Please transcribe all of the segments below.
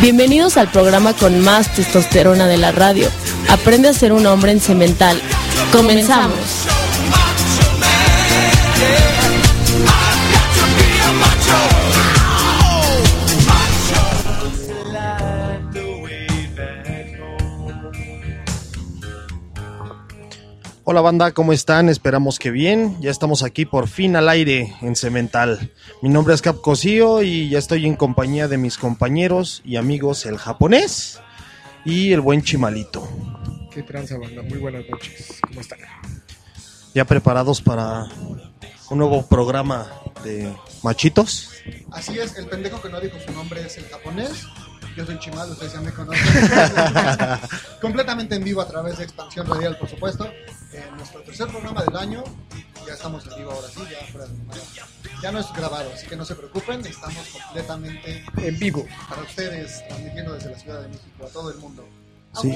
Bienvenidos al programa con más testosterona de la radio. Aprende a ser un hombre en cemental. Comenzamos. Hola banda, ¿cómo están? Esperamos que bien. Ya estamos aquí por fin al aire en Cemental. Mi nombre es Cap Cosío y ya estoy en compañía de mis compañeros y amigos el japonés y el buen Chimalito. ¿Qué tranza, banda? Muy buenas noches. ¿Cómo están? Ya preparados para un nuevo programa de machitos. Así es, el pendejo que no dijo su nombre es el japonés. Yo soy Chimal, ustedes ya me conocen. Completamente en vivo a través de Expansión Radial, por supuesto. En nuestro tercer programa del año. Ya estamos en vivo ahora sí, ya fuera de. Ya no es grabado, así que no se preocupen. Estamos completamente En vivo. para ustedes, transmitiendo desde la Ciudad de México a todo el mundo. Sí.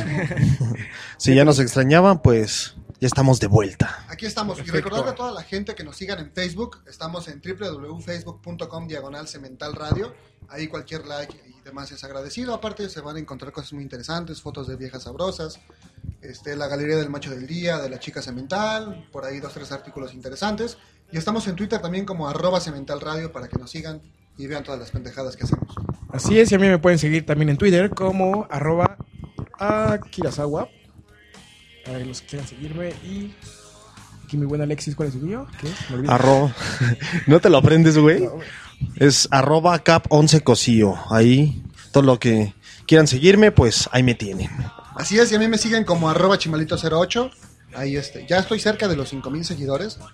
si ya nos extrañaban, pues ya estamos de vuelta. Aquí estamos. Y recordarle a toda la gente que nos sigan en Facebook. Estamos en www.facebook.com diagonal cemental radio. Ahí cualquier like demás es agradecido. Aparte se van a encontrar cosas muy interesantes, fotos de viejas sabrosas, este, la galería del macho del día, de la chica cemental, por ahí dos, tres artículos interesantes. Y estamos en Twitter también como arroba cemental radio para que nos sigan y vean todas las pendejadas que hacemos. Así es, y a mí me pueden seguir también en Twitter como arroba Akirasawa. Para los que quieran seguirme. Y aquí mi buen Alexis, ¿cuál es el tuyo? ¿Qué? Me olvidé. Arro... ¿No te lo aprendes, güey? No, güey. Es arroba cap 11 cosío. Ahí, todo lo que quieran seguirme, pues ahí me tienen. Así es, y a mí me siguen como arroba chimalito08. Ahí este, ya estoy cerca de los 5000 seguidores.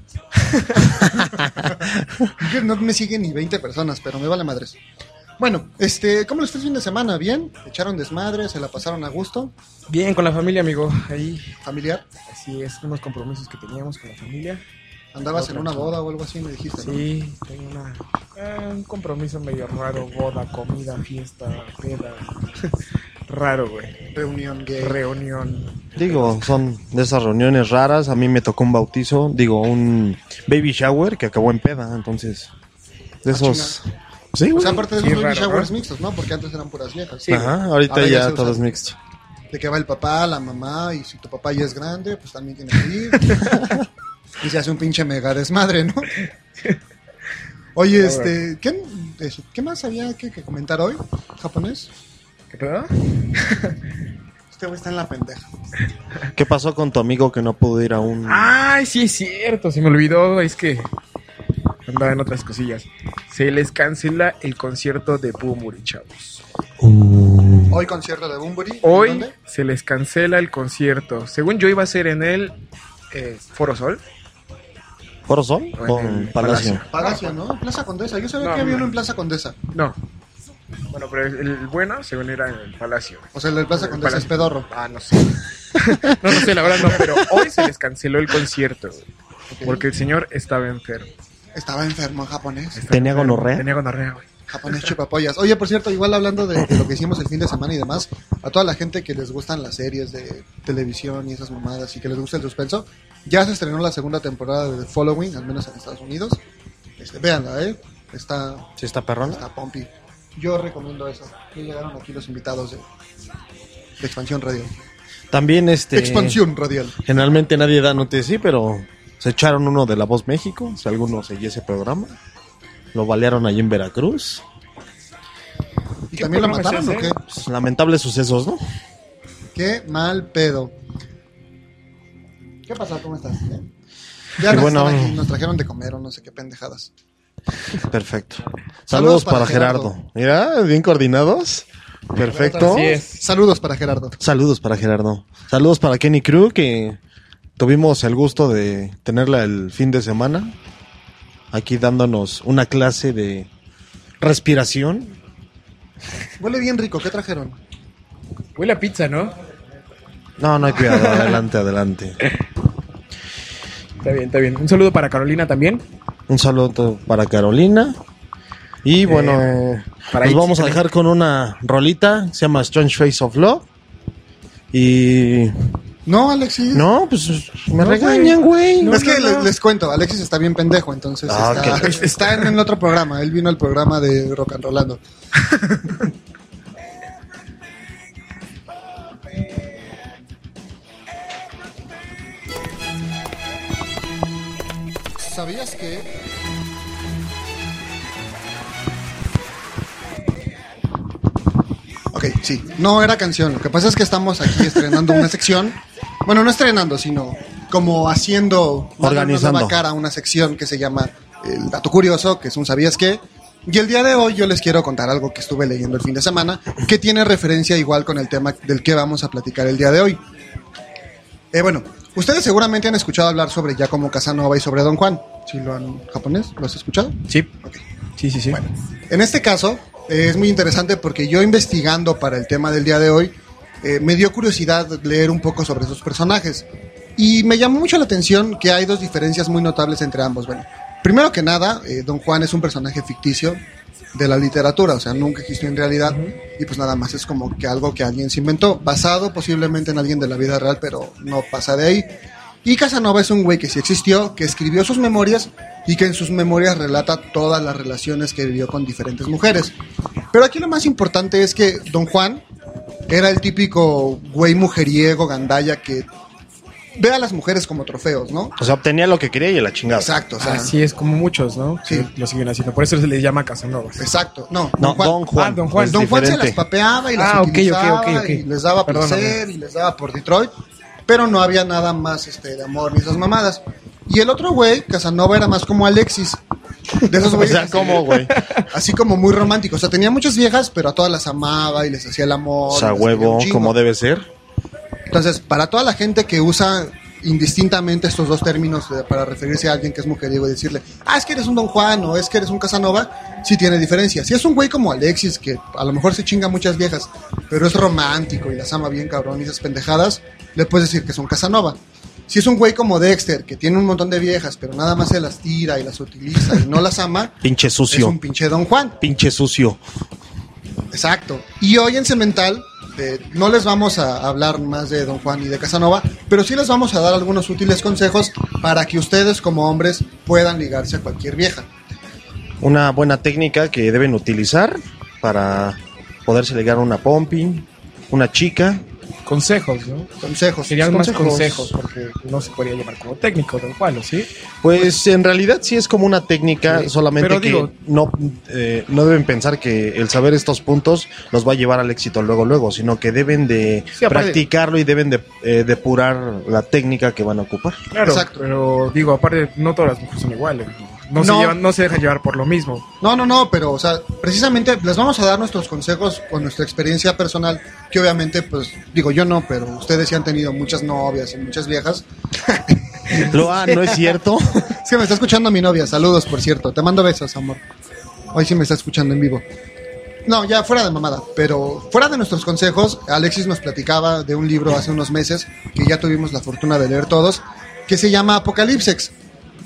No me siguen ni 20 personas, pero me vale madres. Bueno, este, ¿cómo les fue el fin de semana? ¿Bien? ¿Echaron desmadre? ¿Se la pasaron a gusto? Bien, con la familia, amigo. Ahí, ¿Familiar? así es, unos compromisos que teníamos con la familia. ¿Andabas en una boda o algo así? Me dijiste, ¿no? Sí, tengo una, eh, un compromiso medio raro. Boda, comida, fiesta, peda. raro, güey. Reunión gay. Reunión. Digo, son de esas reuniones raras. A mí me tocó un bautizo, digo, un baby shower que acabó en peda. Entonces, de Ah, esos. Sí, o güey. sea, aparte de Sí, los baby raro, showers mixtos, ¿no? Porque antes eran puras viejas. Sí. Ajá, ahorita ya ya se todo es mixto. De que va el papá, la mamá, y si tu papá ya es grande, pues también tiene que ir. y se hace un pinche mega desmadre, ¿no? Oye, este, ¿qué, eso, ¿qué más había que, que comentar hoy? ¿Japonés? ¿Qué pedo? Este güey está en la pendeja. ¿Qué pasó con tu amigo que no pudo ir a un. Ay, sí es cierto, se me olvidó, es que andaba en otras cosillas. Se les cancela el concierto de Bumuri, chavos. Hoy concierto de Bumburi. ¿en Hoy dónde? se les cancela el concierto. Según yo iba a ser en el eh, Foro Sol. El Palacio. Palacio. Palacio, ¿no? Plaza Condesa. Yo sabía No, que había no. uno en Plaza Condesa. No. Bueno, pero el, el bueno, según era en el Palacio. O sea, el de Plaza El Condesa es pedorro. Ah, no sé. no, no sé, la verdad no, pero hoy se les canceló el concierto. Porque el señor estaba enfermo. Estaba enfermo en japonés. Estaba ¿Tenía enfermo. gonorrea? Tenía gonorrea, güey. Japonés chupapollas. Oye, por cierto, igual hablando de, de lo que hicimos el fin de semana y demás, a toda la gente que les gustan las series de televisión y esas mamadas y que les gusta el suspenso, ya se estrenó la segunda temporada de The Following, al menos en Estados Unidos. Este, véanla, ¿eh? Está, ¿Sí está perrona? está pompi. Yo recomiendo eso. Ya llegaron aquí los invitados de, de Expansión Radial. También este. Expansión Radial. Generalmente nadie da noticia, pero se echaron uno de La Voz México. Si alguno seguía ese programa. Lo balearon allí en Veracruz. ¿Y ¿Qué también lo mataron o qué? Pues, lamentables sucesos, ¿no? Qué mal pedo. ¿Qué pasa? ¿Cómo estás? ¿Bien? Ya nos, bueno. nos trajeron de comer o no sé qué pendejadas. Perfecto. Saludos, Saludos para, para Gerardo. Gerardo. Mira, bien coordinados. Perfecto. Así es. Saludos para Gerardo. Saludos para Gerardo. Saludos para Kenny Crew, que tuvimos el gusto de tenerla el fin de semana. Aquí dándonos una clase de respiración. Huele bien rico, ¿qué trajeron? Huele a pizza, ¿no? No, no hay cuidado. adelante, adelante. Está bien, está bien. Un saludo para Carolina también. Un saludo para Carolina. Y bueno, eh, para nos vamos a dejar con una rolita. Se llama Strange Face of Love. Y. No, Alexis. No, pues me No, regañan, güey. No, es que no, le- no. les cuento, Alexis está bien pendejo, entonces Ah, está, está en, en otro programa. Él vino al programa de Rock and Rollando. ¿Sabías que Ok, sí, no era canción. Lo que pasa es que estamos aquí estrenando una sección. Bueno, no estrenando, sino como haciendo Organizando. cara a una sección que se llama El Dato Curioso, que es un ¿Sabías qué? Y el día de hoy yo les quiero contar algo que estuve leyendo el fin de semana, que tiene referencia igual con el tema del que vamos a platicar el día de hoy. Eh, bueno, ustedes seguramente han escuchado hablar sobre Giacomo Casanova y sobre Don Juan. ¿Sí lo han japonés? ¿Lo has escuchado? Sí. Ok. Sí, sí, sí. En este caso, eh, es muy interesante porque yo investigando para el tema del día de hoy, eh, me dio curiosidad leer un poco sobre esos personajes. Y me llamó mucho la atención que hay dos diferencias muy notables entre ambos. Bueno, primero que nada, eh, Don Juan es un personaje ficticio de la literatura, o sea, nunca existió en realidad. Y pues nada más es como que algo que alguien se inventó, basado posiblemente en alguien de la vida real, pero no pasa de ahí. Y Casanova es un güey que sí existió, que escribió sus memorias y que en sus memorias relata todas las relaciones que vivió con diferentes mujeres. Pero aquí lo más importante es que Don Juan era el típico güey mujeriego, gandalla, que ve a las mujeres como trofeos, ¿no? O sea, obtenía lo que quería y a la chingada. Exacto, o sea, Así es como muchos, ¿no? Sí. Lo siguen haciendo. Por eso se les llama Casanova. exacto. No, No, Don Juan. Ah, Don Juan. Don Juan se las papeaba y las Ah, ok, ok, utilizaba ok, ok. y les daba Perdóname. placer y les daba por Detroit, pero no había nada más este, de amor ni esas mamadas. Y el otro güey, Casanova, era más como Alexis. De esos O güeyes sea, ¿cómo, güey? Así como muy romántico. O sea, tenía muchas viejas, pero a todas las amaba y les hacía el amor. O sea, huevo, como debe ser. Entonces, para toda la gente que usa indistintamente estos dos términos para referirse a alguien que es mujeriego y decirle, ah, es que eres un Don Juan o es que eres un Casanova, sí tiene diferencia. Si es un güey como Alexis, que a lo mejor se chinga muchas viejas, pero es romántico y las ama bien cabrón y esas pendejadas, le puedes decir que es un Casanova. Si es un güey como Dexter, que tiene un montón de viejas, pero nada más se las tira y las utiliza y no las ama, Pinche es sucio. un pinche Don Juan. Pinche sucio. Exacto. Y hoy en Cemental eh, no les vamos a hablar más de Don Juan y de Casanova, pero sí les vamos a dar algunos útiles consejos para que ustedes como hombres puedan ligarse a cualquier vieja. Una buena técnica que deben utilizar para poderse ligar a una pompi, una chica. Consejos, ¿no? Consejos. Serían más Consejos. consejos, porque no se podría llamar como técnico, Don Juan, ¿o sí? Pues en realidad sí es como una técnica, Sí, solamente pero que digo- no, eh, no deben pensar que el saber estos puntos los va a llevar al éxito luego, luego, sino que deben de Sí, practicarlo y deben de eh, depurar la técnica que van a ocupar. Claro, Exacto. pero digo, aparte, no todas las mujeres son iguales. No, No. llevan, no se dejan llevar por lo mismo. No, no, no, pero, o sea, precisamente les vamos a dar nuestros consejos con nuestra experiencia personal, que obviamente, pues, digo yo no, pero ustedes sí han tenido muchas novias y muchas viejas. Lo ah, no es cierto. Es que me está escuchando mi novia, saludos, por cierto. Te mando besos, amor. Hoy sí me está escuchando en vivo. No, ya fuera de mamada, pero fuera de nuestros consejos, Alexis nos platicaba de un libro hace unos meses que ya tuvimos la fortuna de leer todos, que se llama Apocalipsex,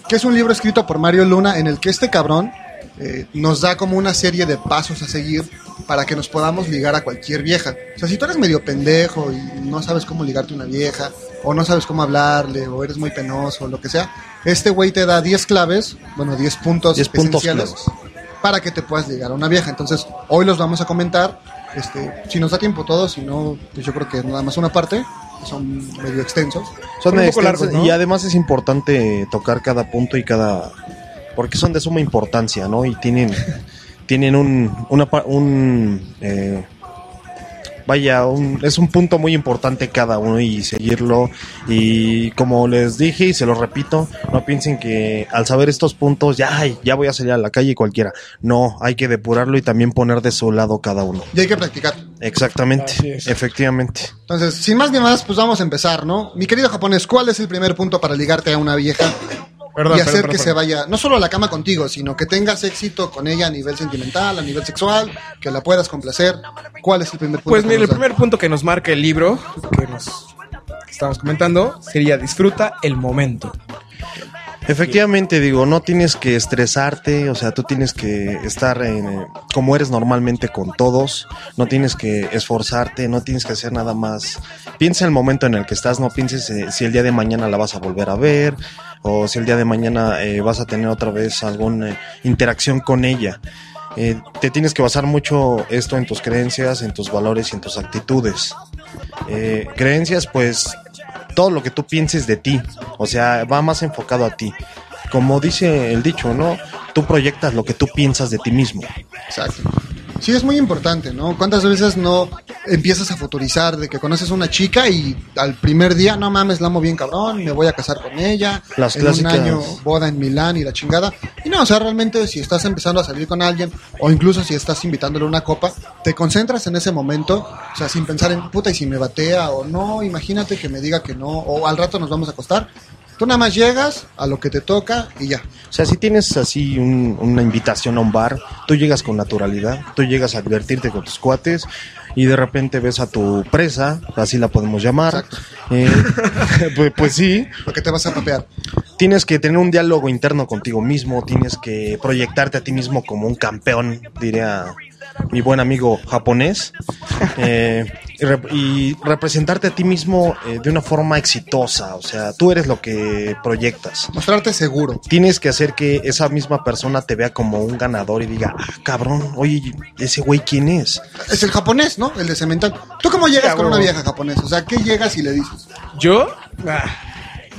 que es un libro escrito por Mario Luna en el que este cabrón eh, nos da como una serie de pasos a seguir para que nos podamos ligar a cualquier vieja. O sea, si tú eres medio pendejo y no sabes cómo ligarte a una vieja, o no sabes cómo hablarle, o eres muy penoso, o lo que sea, este güey te da 10 claves, bueno, 10 puntos 10 puntos esenciales claves. para que te puedas ligar a una vieja. Entonces, hoy los vamos a comentar. Este, si nos da tiempo todos, si no, pues yo creo que nada más una parte, son medio extensos. Son poco extensas largos, ¿no? y además es importante tocar cada punto y cada porque son de suma importancia, ¿no? Y tienen tienen un una pa- un eh, vaya un, es un punto muy importante cada uno y seguirlo y como les dije y se lo repito no piensen que al saber estos puntos ya ay, ya voy a salir a la calle cualquiera no hay que depurarlo y también poner de su lado cada uno Y hay que practicar. Exactamente efectivamente Entonces, sin más ni más, pues vamos a empezar, ¿no? Mi querido japonés, ¿cuál es el primer punto para ligarte a una vieja Perdón, y hacer perdón, que perdón. se vaya, no solo a la cama contigo, sino que tengas éxito con ella a nivel sentimental, a nivel sexual, que la puedas complacer? ¿Cuál es el primer punto? Pues mira, el primer punto que nos marca el libro que nos que estamos comentando sería disfruta el momento. Efectivamente, digo, no tienes que estresarte, o sea, tú tienes que estar eh, como eres normalmente con todos, no tienes que esforzarte, no tienes que hacer nada más. Piensa en el momento en el que estás, no pienses eh, si el día de mañana la vas a volver a ver o si el día de mañana eh, vas a tener otra vez alguna interacción con ella. Te tienes que basar mucho esto en tus creencias, en tus valores y en tus actitudes. Creencias, pues todo lo que tú pienses de ti, o sea, va más enfocado a ti. como dice el dicho, ¿no? Tú proyectas lo que tú piensas de ti mismo. Exacto. Sí, es muy importante, ¿no? ¿Cuántas veces no empiezas a futurizar de que conoces una chica y al primer día, no mames, la amo bien cabrón, me voy a casar con ella, Las en clásicas. un año boda en Milán y la chingada? Y no, o sea, realmente si estás empezando a salir con alguien o incluso si estás invitándole una copa, te concentras en ese momento, o sea, sin pensar en, puta, y si me batea o no, imagínate que me diga que no, o al rato nos vamos a acostar. Tú nada más llegas a lo que te toca y ya. O sea, si tienes así un- una invitación a un bar, tú llegas con naturalidad, tú llegas a divertirte con tus cuates y de repente ves a tu presa, así la podemos llamar. Eh, pues, pues sí, Porque te vas a papear. tienes que tener un diálogo interno contigo mismo, tienes que proyectarte a ti mismo como un campeón, diría mi buen amigo japonés, eh, y, rep- y representarte a ti mismo eh, de una forma exitosa, o sea, tú eres lo que proyectas. Mostrarte seguro. Tienes que hacer que esa misma persona te vea como un ganador y diga, ah, cabrón, oye, ese güey, ¿quién es? Es el japonés, ¿no? El de cemental. ¿Tú cómo llegas con una vieja japonesa? O sea, ¿qué llegas y le dices? Yo, ah,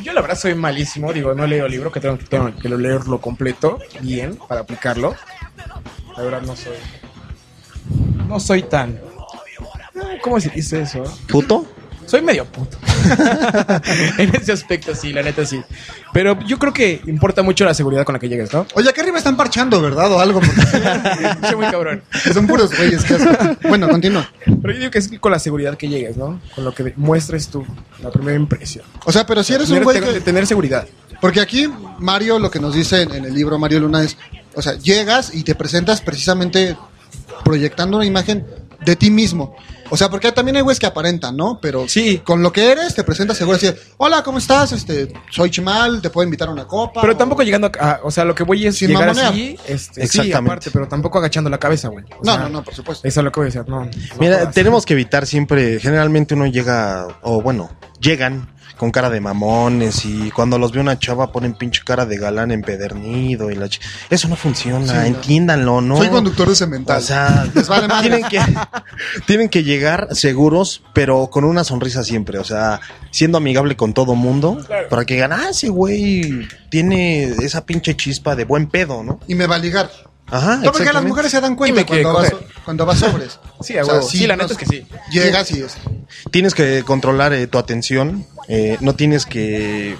yo la verdad soy malísimo. Digo, no he leído el libro, que tengo, tengo que leerlo completo, bien, para aplicarlo. La verdad no soy. No soy tan. ¿Cómo se dice eso? ¿Puto? Soy medio puto. en ese aspecto, sí, la neta sí. Pero yo creo que importa mucho la seguridad con la que llegues, ¿no? Oye, acá arriba están parchando, ¿verdad? O algo, porque Soy muy cabrón. son puros güeyes. Bueno, continúa. Pero yo digo que es con la seguridad que llegues, ¿no? Con lo que muestres tú, la primera impresión. O sea, pero si eres un güey que... tener seguridad. Porque aquí Mario lo que nos dice en el libro Mario Luna es, o sea, llegas y te presentas precisamente proyectando una imagen de ti mismo. O sea, porque también hay güeyes que aparentan, ¿no? Pero Sí. con lo que eres te presentas seguro así, de, hola, ¿cómo estás? Este, soy Chimal, te puedo invitar a una copa. Pero o- tampoco llegando a, O sea, lo que voy es Sin llegar mamonear. así. Este, sí, Exactamente. aparte, pero tampoco agachando la cabeza, güey. O No, sea, no, no, por supuesto. Eso es lo que voy a decir, no. no Mira, tenemos que evitar siempre, generalmente uno llega, o bueno, llegan con cara de mamones y cuando los ve una chava ponen pinche cara de galán empedernido y la ch- Eso no funciona, Sí, entiéndanlo, ¿no? Soy conductor de cemental. O sea, Les vale madre. tienen que, tienen que llegar seguros, pero con una sonrisa siempre. O sea, siendo amigable con todo mundo, Claro. para que digan, ah, ese güey tiene esa pinche chispa de buen pedo, ¿no? y me va a ligar. Ajá, No, porque las exactamente. mujeres se dan cuenta cuando vas, cuando vas sobres. Sí. Sí, la neta es que sí. Llegas y es. Tienes que controlar eh, tu atención, eh, no tienes que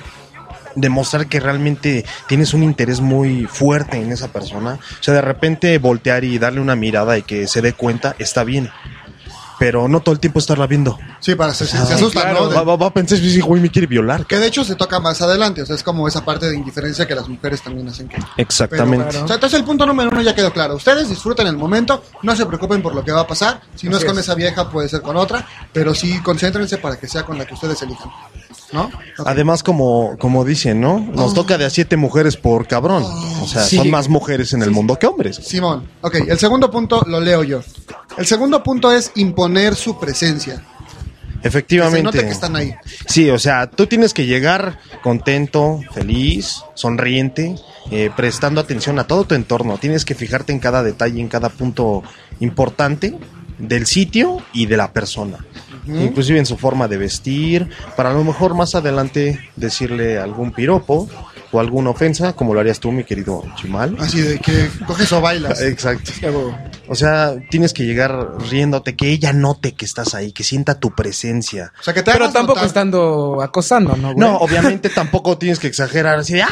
demostrar que realmente tienes un interés muy fuerte en esa persona. O sea, de repente voltear y darle una mirada y que se dé cuenta, está bien. Pero no todo el tiempo estarla viendo. Sí, para se, se Ah, asustan, claro. ¿no? De- Va, va- va a pensar, "Sí, güey, me quiere violar. que de hecho se toca más adelante, o sea, es como esa parte de indiferencia que las mujeres también hacen que... Exactamente. Pero, o sea, entonces el punto número uno ya quedó claro. Ustedes disfruten el momento, no se preocupen por lo que va a pasar. Si no Así es con es. esa vieja, puede ser con otra, pero sí concéntrense para que sea con la que ustedes elijan. Además, como, como dicen, ¿no? Nos toca de a siete mujeres por cabrón. O sea, Sí. son más mujeres en el mundo que hombres. Simón, ok, el segundo punto lo leo yo. El segundo punto es imponer su presencia. Que se Efectivamente. note que están ahí. Sí, o sea, tú tienes que llegar contento, feliz, sonriente, eh, prestando atención a todo tu entorno. Tienes que fijarte en cada detalle, en cada punto importante del sitio y de la persona. Inclusive en su forma de vestir, para a lo mejor más adelante decirle algún piropo o alguna ofensa, como lo harías tú, mi querido Chimal. Así de que coges o bailas. Exacto. O sea, tienes que llegar riéndote, que ella note que estás ahí, que sienta tu presencia. O sea, que te Pero tampoco notar. estando acosando, ¿no, güey? No, obviamente tampoco tienes que exagerar así de, "Ah,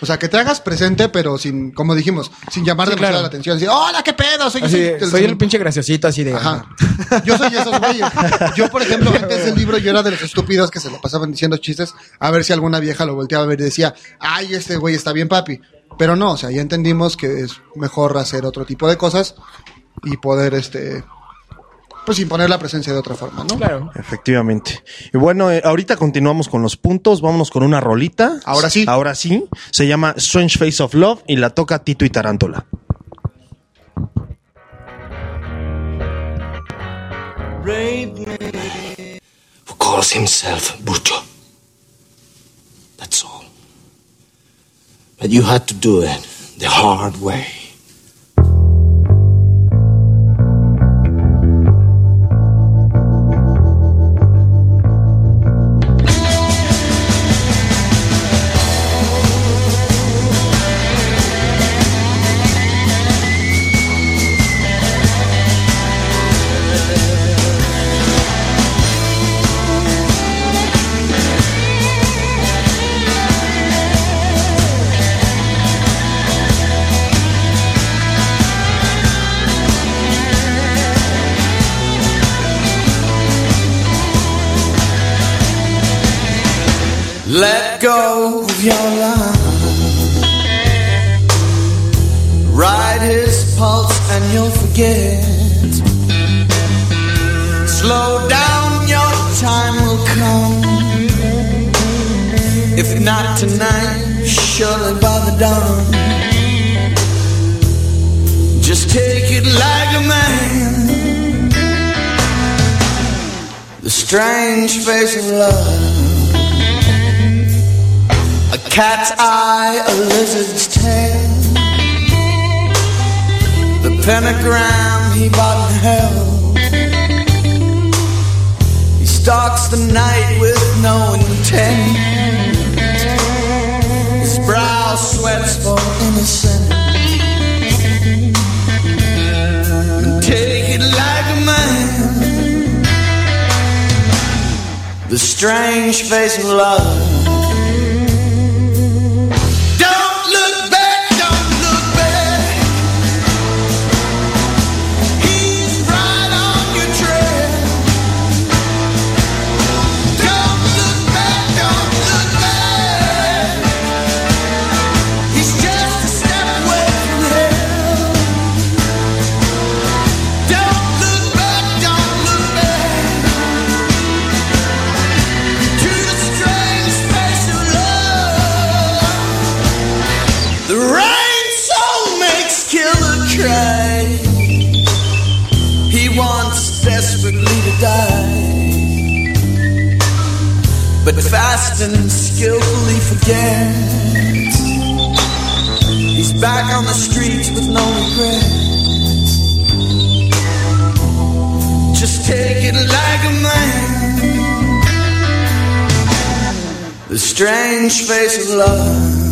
O sea, que te hagas presente, pero sin, como dijimos, sin llamar Sí, demasiado claro. la atención. Así, hola, qué pedo, soy, yo Así, soy, soy el pinche graciosito así de... Ajá. Yo soy esos güeyes. Yo, por ejemplo, antes del libro, yo era de los estúpidos que se lo pasaban diciendo chistes a ver si alguna vieja lo volteaba a ver y decía, ay, este güey está bien, papi. Pero no, o sea, ya entendimos que es mejor hacer otro tipo de cosas y poder, este, pues imponer la presencia de otra forma, ¿no? Claro. Efectivamente. Y bueno, eh, ahorita continuamos con los puntos. Vámonos con una rolita. Ahora sí. Ahora sí. Se llama Strange Face of Love y la toca Tito y Tarántula. who calls himself Bruto. That's all. But you had to do it the hard way. Let go of your line. Ride his pulse and you'll forget. Slow down, your time will come. If not tonight, surely by the dawn. Just take it like a man. The strange face of love. Cat's eye, a lizard's tail. The pentagram he bought in hell. He stalks the night with no intent. His brow sweats for innocence. Take it like a man. The strange face of love. But fast and skillfully forgets. He's back on the streets with no regrets. Just take it like a man. The strange face of love.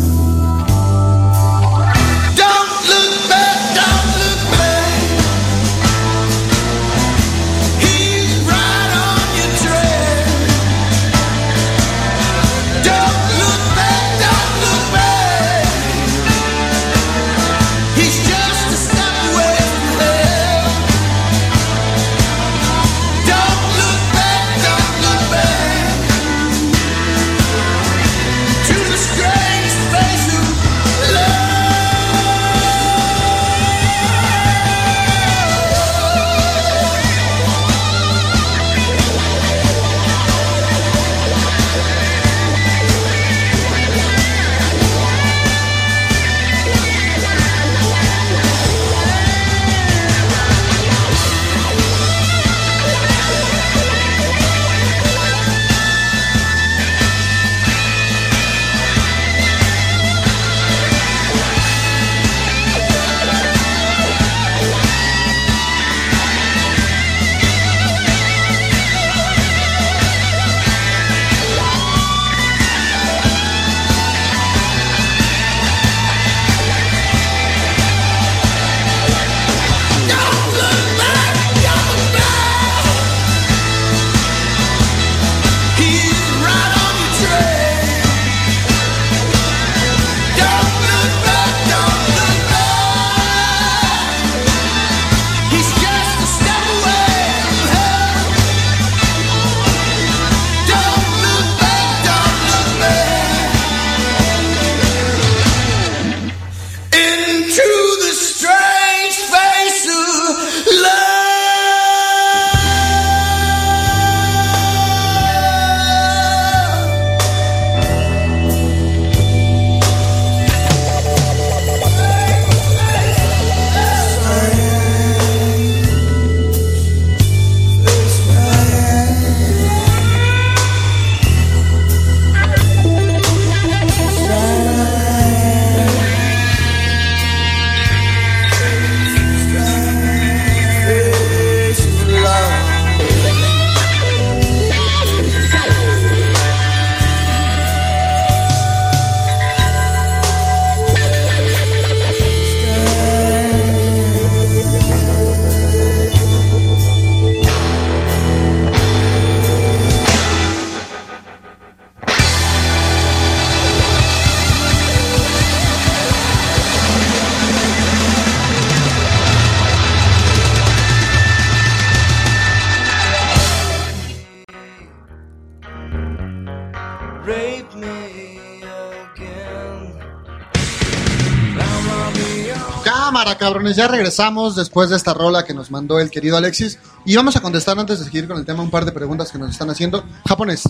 Cabrones, ya regresamos después de esta rola que nos mandó el querido Alexis. Y vamos a contestar antes de seguir con el tema un par de preguntas que nos están haciendo. Japonés.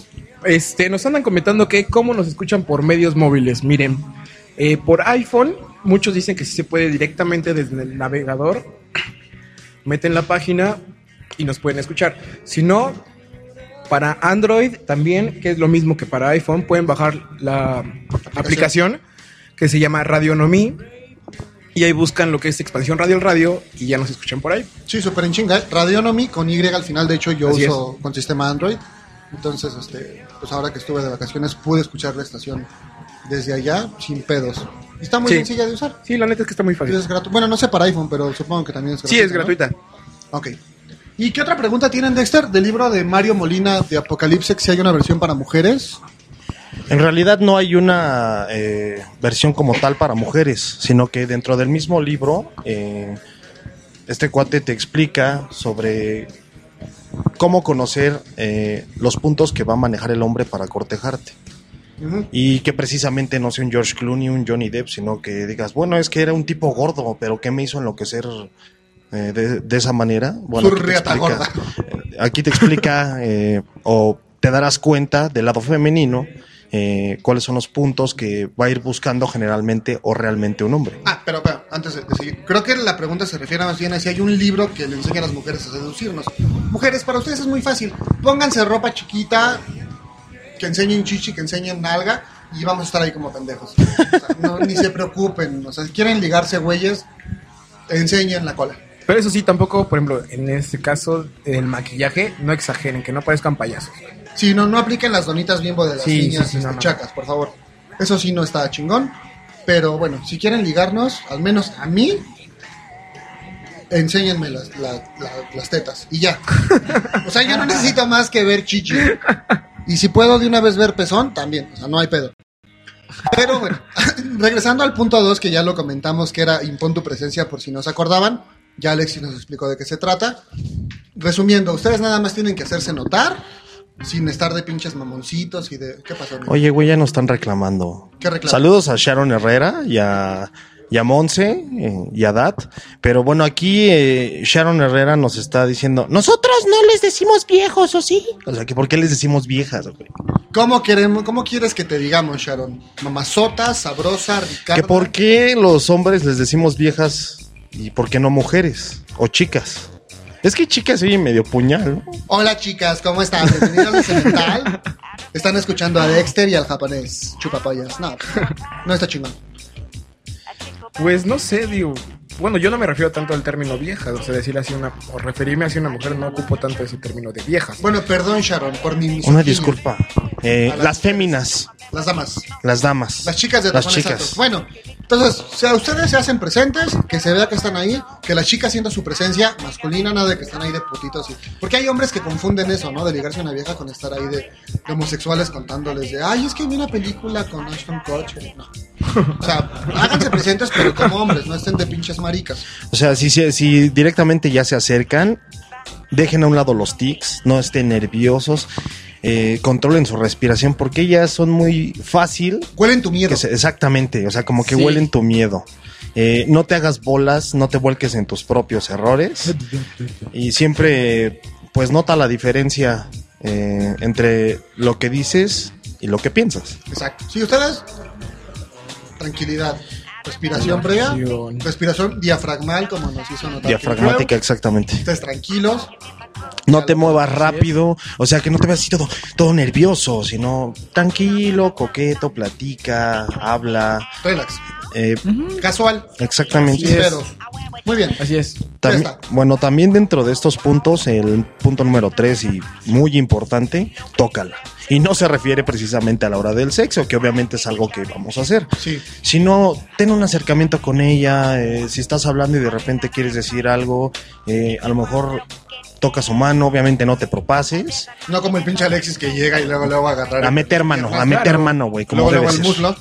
Este, nos andan comentando que cómo nos escuchan por medios móviles. Miren, eh, por iPhone, muchos dicen que sí se puede directamente desde el navegador. Meten la página y nos pueden escuchar. Si no, para Android también, que es lo mismo que para iPhone, pueden bajar la aplicación que se llama Radionomí. Y ahí buscan lo que es expansión radio el radio y ya nos escuchan por ahí. Sí, súper en chinga. Radionomy con Y al final, de hecho, yo Así uso con sistema Android. Entonces, este, pues ahora que estuve de vacaciones pude escuchar la estación desde allá sin pedos. Y está muy Sí. sencilla de usar. Sí, la neta es que está muy fácil. es bueno, no sé para iPhone, pero supongo que también es gratuita. Sí, es ¿no? gratuita. Ok. ¿Y qué otra pregunta tienen, Dexter? Del libro de Mario Molina de Apocalipsis, si hay una versión para mujeres. En realidad no hay una eh, versión como tal para mujeres, sino que dentro del mismo libro, eh, este cuate te explica sobre cómo conocer eh, los puntos que va a manejar el hombre para cortejarte. Y que precisamente no sea un George Clooney, un Johnny Depp, sino que digas, bueno, es que era un tipo gordo, pero ¿qué me hizo enloquecer eh, de, de esa manera? Bueno, aquí te explica- eh, Aquí te explica eh, o te darás cuenta del lado femenino eh, cuáles son los puntos que va a ir buscando generalmente o realmente un hombre. Ah, pero, pero antes de, seguir, creo que la pregunta se refiere más bien a si hay un libro que le enseña a las mujeres a seducirnos. Mujeres, para ustedes es muy fácil. Pónganse ropa chiquita, que enseñen chichi, que enseñen nalga, y vamos a estar ahí como pendejos. O sea, no, ni se preocupen. O sea, si quieren ligarse güeyes, enseñen la cola. Pero eso sí, tampoco, por ejemplo, en este caso, el maquillaje, no exageren, que no parezcan payasos. Si no, no apliquen las donitas bimbo de las Sí, niñas sí, sí, este, no. chacas, por favor. Eso sí no está chingón. Pero bueno, si quieren ligarnos, al menos a mí, enséñenme las, la- la- las tetas. Y ya. O sea, yo no necesito más que ver chichi. Y si puedo de una vez ver pezón, también. O sea, no hay pedo. Pero bueno, regresando al punto 2, que ya lo comentamos, que era impon tu presencia por si no se acordaban. Ya Alexis nos explicó de qué se trata. Resumiendo, ustedes nada más tienen que hacerse notar, sin estar de pinches mamoncitos y de... ¿Qué pasó? amigo? Oye, güey, ya nos están reclamando. ¿Qué? Saludos a Sharon Herrera y a, y a Monse eh, y a Dat. Pero bueno, aquí eh, Sharon Herrera nos está diciendo, nosotros no les decimos viejos, ¿o sí? O sea, que ¿por qué les decimos viejas? güey? ¿Cómo, queremos, ¿Cómo quieres que te digamos, Sharon? Mamazota, sabrosa, Ricardo. ¿Que por qué los hombres les decimos viejas y por qué no mujeres o chicas? Es que chicas oye medio puñal. Hola chicas, ¿cómo están? Bienvenidos a Cemental. Están escuchando a Dexter y al japonés. Chupapayas. No, no está chingón. Pues no sé, digo. Bueno, yo no me refiero tanto al término vieja, o sea, decir así una, o referirme así a una mujer, no ocupo tanto ese término de viejas. Bueno, perdón, Sharon, por mi Una disculpa. Eh, las las féminas, Las damas. las damas. Las chicas de Las chicas. altos. Bueno, entonces, si a ustedes se hacen presentes, que se vea que están ahí, que las chicas sientan su presencia masculina, nada de que están ahí de putitos. Y... Porque hay hombres que confunden eso, ¿no? De ligarse a una vieja con estar ahí de, de homosexuales contándoles de, ay, es que vi una película con Ashton Kutcher. No. O sea, háganse presentes, pero como hombres, no estén de pinches maricas. O sea, si, si, si directamente ya se acercan, dejen a un lado los tics, no estén nerviosos, eh, controlen su respiración, porque ellas son muy fácil. Huelen tu miedo. se- exactamente, o sea, como que Sí. huelen tu miedo. Eh, no te hagas bolas, no te vuelques en tus propios errores. Y siempre, pues nota la diferencia eh, entre lo que dices y lo que piensas. Exacto. Si ustedes, tranquilidad. Respiración previa, Respiración. diafragmal, como nos hizo notar. Diafragmática, exactamente. Estés tranquilos, No te muevas rápido, o sea, que no te veas así todo, todo nervioso, sino tranquilo, coqueto, platica, habla. relax, eh, casual, exactamente. pedos. Muy bien. Así es. También- bueno, también dentro de estos puntos, el punto número tres y muy importante, tócala. Y no se refiere precisamente a la hora del sexo, que obviamente es algo que vamos a hacer. Sí. Sino, ten un acercamiento con ella, eh, si estás hablando y de repente quieres decir algo, eh, a lo mejor toca su mano, obviamente no te propases. No como el pinche Alexis que llega y luego luego va a agarrar. A meter mano, a meter claro. mano, güey, como Luego luego el ser. muslo.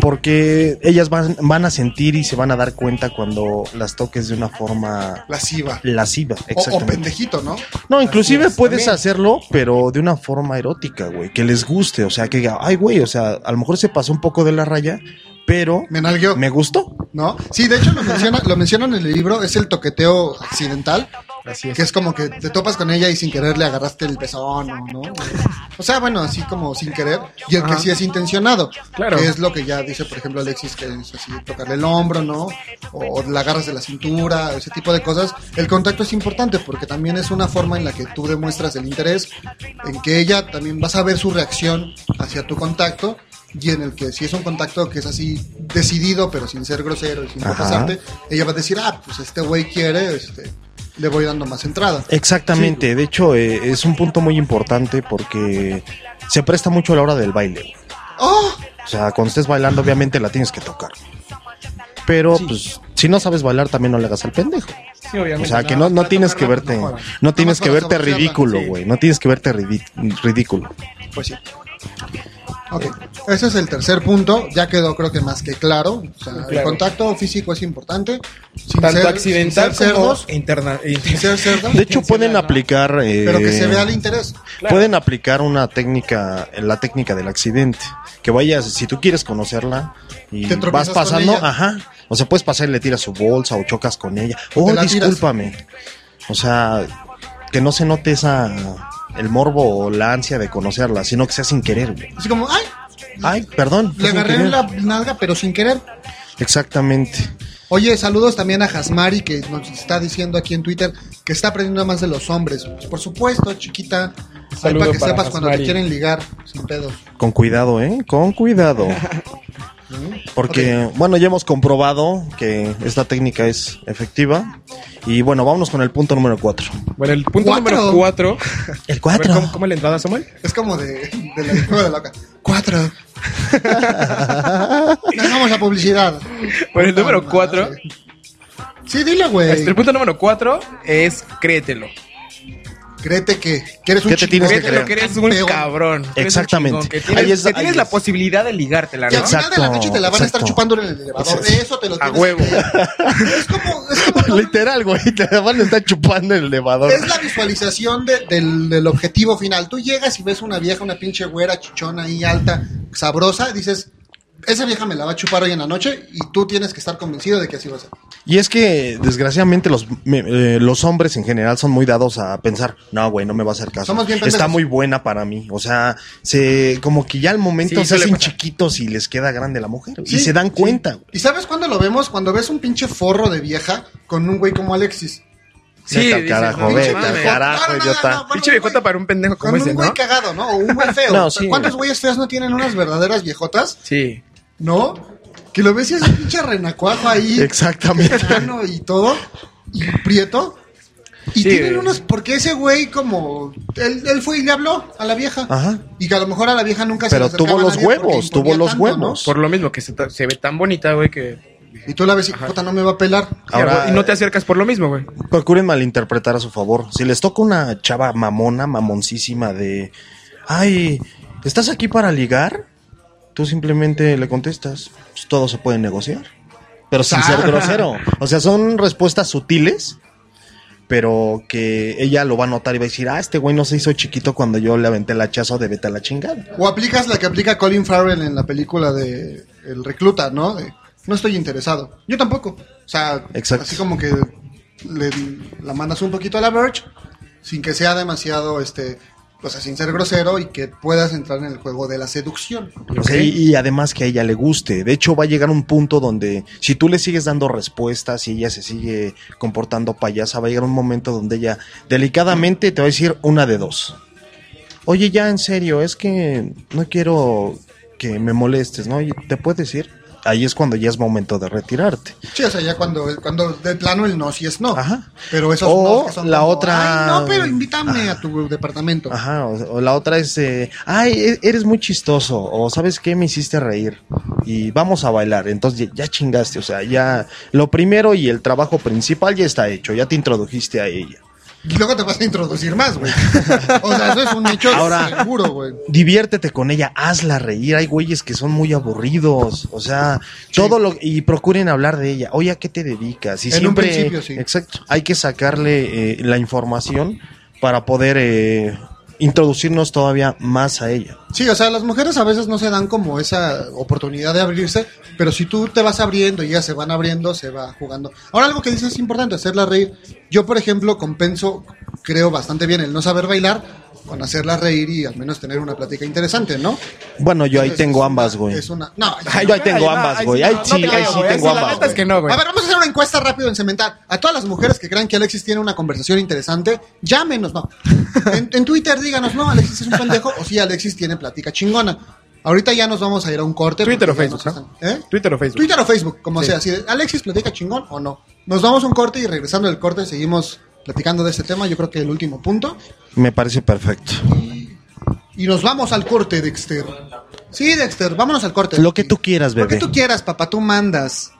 Porque ellas van, van a sentir y se van a dar cuenta cuando las toques de una forma Lasciva. lasciva. O, pendejito, ¿no? No, inclusive es, puedes también. hacerlo, pero de una forma erótica, güey, que les guste, o sea, que diga, ay, güey, o sea, a lo mejor se pasó un poco de la raya, pero Me me gustó. ¿No? Sí, de hecho lo menciona, lo mencionan en el libro, es el toqueteo accidental, Así es. que es como que te topas con ella y sin querer le agarraste el pezón, ¿o ¿no? O sea, bueno, así como sin querer, y el que sí es intencionado, Claro. que es lo que ya dice, por ejemplo, Alexis, que es así, tocarle el hombro, ¿no? O la agarras de la cintura, ese tipo de cosas. El contacto es importante porque también es una forma en la que tú demuestras el interés, en que ella también vas a ver su reacción hacia tu contacto. Y en el que si es un contacto que es así decidido, pero sin ser grosero y sin pasarte, ella va a decir, ah, pues este güey quiere, este, le voy dando más entrada. Exactamente, de hecho eh, es un punto muy importante porque se presta mucho a la hora del baile. ¡Oh! O sea, cuando estés bailando obviamente la tienes que tocar. Pero pues si no sabes bailar también no le hagas al pendejo. Sí, obviamente. O sea, que no, no tienes que verte, no no tienes que verte ridículo, güey. No tienes que verte ridículo. Pues sí. Ok, ese es el tercer punto, ya quedó creo que más que claro. O sea, el contacto físico es importante. Sin Tanto ser- accidental sin ser como cerdos, interna sin ser cerdos, De hecho pueden aplicar, eh, pero que se vea el interés. Claro. pueden aplicar una técnica, la técnica del accidente. Que vayas, si tú quieres conocerla y Te vas pasando, ella. ajá. O sea, puedes pasar y le tiras su bolsa o chocas con ella. O Oh, tiras. discúlpame. O sea, que no se note esa el morbo o la ansia de conocerla, sino que sea sin querer, güey. Así como, ay, Ay, perdón. le agarré en la nalga, pero sin querer. Exactamente. Oye, saludos también a Jasmari, que nos está diciendo aquí en Twitter que está aprendiendo más de los hombres. Por supuesto, chiquita. Saludo para que para sepas cuando te quieren ligar, sin pedos. Con cuidado, ¿eh? Con cuidado. Porque, bueno, ya hemos comprobado que esta técnica es efectiva. Y bueno, vámonos con el punto número 4. Bueno, el punto Cuatro. número cuatro. El A ver, ¿cómo, ¿Cómo es la entrada, Samuel? Es como de, de la juego de loca. Cuatro. Dejamos la publicidad. Bueno, el número madre. cuatro. Sí, dile, güey. Este, el punto número cuatro es créetelo. Créete que, que eres un ¿Qué te tienes que Créetelo creer? que eres un cabrón. que eres un Exactamente. chingón, Que tienes, Ahí es- que tienes ahí la es. posibilidad de ligártela, Que ¿no? al final de la Exacto, noche te la van a estar exacto. chupando en el elevador. De eso te lo A tienes huevo. que- Es como, es como todo- Literal, güey. Te van a estar chupando en el elevador. es la visualización de- del, del objetivo final. Tú llegas y ves una vieja, una pinche güera, chichona ahí alta, sabrosa, dices, esa vieja me la va a chupar hoy en la noche y tú tienes que estar convencido de que así va a ser. Y es que, desgraciadamente, los, me- eh, los hombres en general son muy dados a pensar, no, güey, no me va a hacer caso. Somos bien. Está muy buena para mí. O sea, se, como que ya al momento Sí, se hacen chiquitos y les queda grande la mujer. Sí, y se dan sí. cuenta. güey. ¿Y sabes cuándo lo vemos? Cuando ves un pinche forro de vieja con un güey como Alexis. Sí, Vete al dices, carajo, carajo, idiota. Pinche viejota para un pendejo como Con ese, un güey ¿no? cagado, ¿no? O un güey feo. No, sí. ¿Cuántos güeyes feos no tienen unas verdaderas viejotas? Sí. ¿No? Que lo ves y es un pinche renacuajo ahí. Exactamente. y todo. Y prieto. Y Sí. tienen unos. Porque ese güey, como. Él, él fue y le habló a la vieja. Ajá. Y que a lo mejor a la vieja nunca Pero se le acercaba tuvo los huevos, tuvo los tanto, huevos. Por lo mismo que se, se ve tan bonita, güey, que... Y tú la ves y, puta, no me va a pelar. Ahora- y no te acercas por lo mismo, güey. Procuren malinterpretar a su favor. Si les toca una chava mamona, mamoncísima de, ay, ¿estás aquí para ligar? Tú simplemente le contestas, pues, todo se puede negociar. Pero sin ser grosero. O sea, son respuestas sutiles, pero que ella lo va a notar y va a decir, ah, este güey no se hizo chiquito cuando yo le aventé el hachazo de vete a la chingada. O aplicas la que aplica Colin Farrell en la película de El Recluta, ¿no? De, no estoy interesado. Yo tampoco. O sea, Exacto. así como que le, la mandas un poquito a la Verge sin que sea demasiado, este, o sea, sin ser grosero y que puedas entrar en el juego de la seducción. O sea, y, además que a ella le guste. De hecho, va a llegar un punto donde si tú le sigues dando respuestas y ella se sigue comportando payasa, va a llegar un momento donde ella delicadamente te va a decir una de dos. Oye, ya en serio, es que no quiero que me molestes, ¿no? ¿Te puedes ir? Ahí es cuando ya es momento de retirarte. Sí, o sea, ya cuando, cuando de plano el no sí es no. Ajá. Pero esos O no son la como, otra- "Ay, no, pero invítame a tu departamento. Ajá, o, o la otra es, eh, ay, e- eres muy chistoso, o sabes qué, me hiciste reír, y vamos a bailar, entonces ya chingaste, o sea, ya lo primero y el trabajo principal ya está hecho, ya te introdujiste a ella. Y luego te vas a introducir más, güey. O sea, eso es un hecho Ahora- seguro, güey. Diviértete con ella, hazla reír, hay güeyes que son muy aburridos, o sea, todo lo, y procuren hablar de ella, oye, ¿a qué te dedicas? Y En un siempre, principio, sí. exacto, hay que sacarle eh, la información para poder... eh, introducirnos todavía más a ella. Sí, o sea, las mujeres a veces no se dan como esa oportunidad de abrirse, pero si tú te vas abriendo y ellas se van abriendo, se va jugando. Ahora algo que dices es importante, hacerla reír. Yo, por ejemplo, compenso, creo bastante bien el no saber bailar con hacerla reír y al menos tener una plática interesante, ¿no? Bueno, yo ahí Entonces, tengo ambas, güey. Es una, no, yo ahí tengo ambas, güey. Ahí sí, ahí sí tengo La ambas. neta es que no, güey. A ver, vamos a hacer una encuesta rápido en Cemental. A todas las mujeres que crean que Alexis tiene una conversación interesante, llámenos, no. En, en Twitter díganos, no, Alexis es un pendejo, o sí, Alexis tiene plática chingona. Ahorita ya nos vamos a ir a un corte. Twitter o Facebook, ¿Eh? Twitter o Facebook. Twitter o Facebook, como Sí. sea. Si Alexis platica chingón o no. Nos vamos a un corte y regresando del corte seguimos platicando de este tema. Yo creo que el último punto. Me parece perfecto. Y nos vamos al corte, Dexter. Sí, Dexter, vámonos al corte. Lo que tú quieras, Lo que bebé. tú quieras, papá, tú mandas.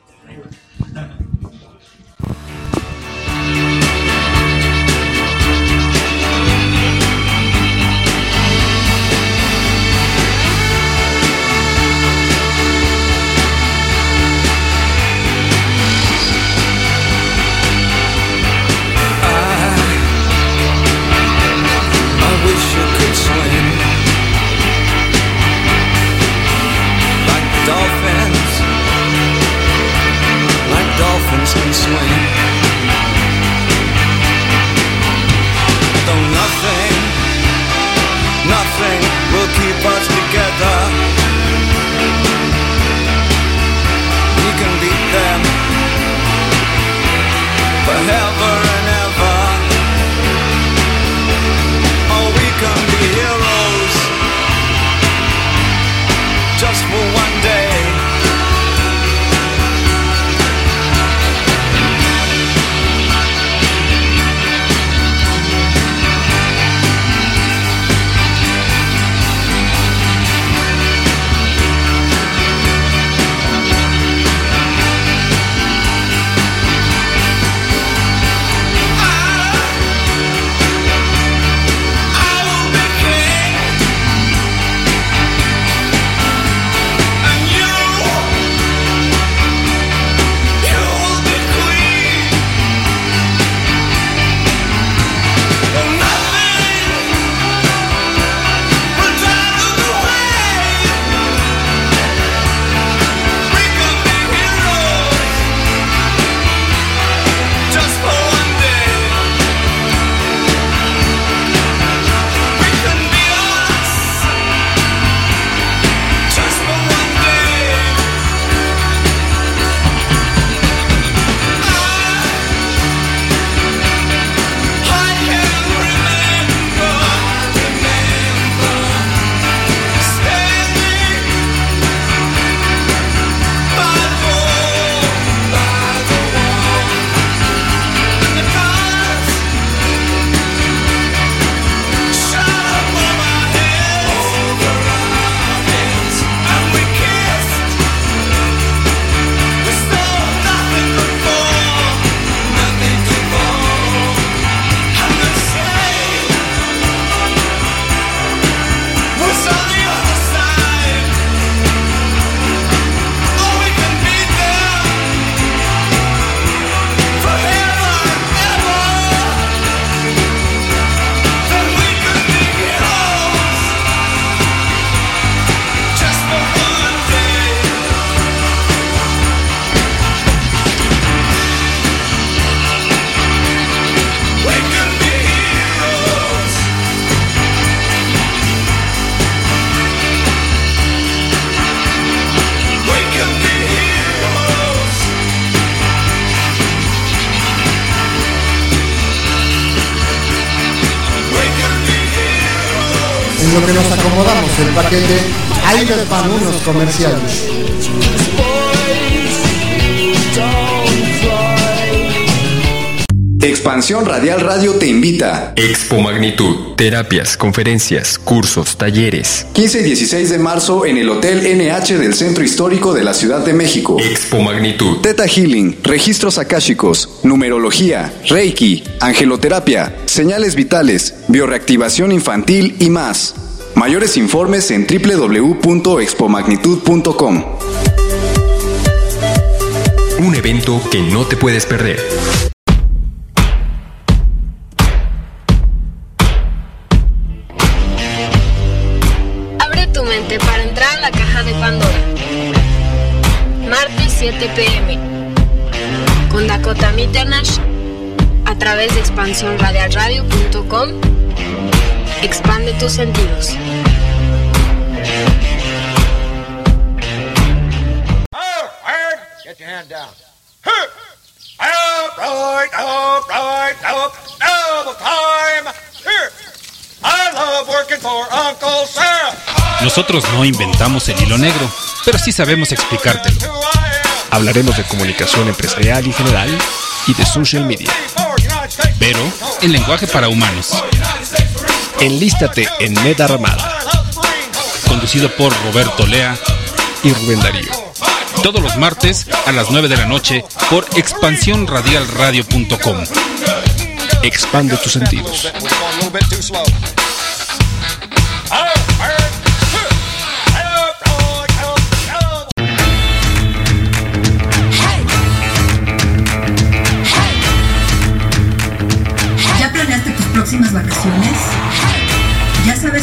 Lo que nos acomodamos el paquete, ahí les van unos comerciales. Expansión Radial Radio te invita. Expo Magnitud. Terapias, conferencias, cursos, talleres. 15 y 16 de marzo en el Hotel NH del Centro Histórico de la Ciudad de México. Expo Magnitud. Teta Healing, registros akáshicos, numerología, Reiki, angeloterapia, señales vitales, bioreactivación infantil y más. Mayores informes en www.expomagnitud.com. Un evento que no te puedes perder. 7 pm. Con Dakota Mitternash a través de expansiónradialradio.com. Expande tus sentidos. Get your hand down. Up, right, up, right, up, double time. Here. I love working for Uncle Sam. Nosotros no inventamos el hilo negro, pero sí sabemos explicártelo. Hablaremos de comunicación empresarial y general y de social media. Pero en lenguaje para humanos. Enlístate en Meta Ramada. Conducido por Roberto Lea y Rubén Darío. Todos los martes a las 9 de la noche por expansiónradialradio.com. Expande tus sentidos.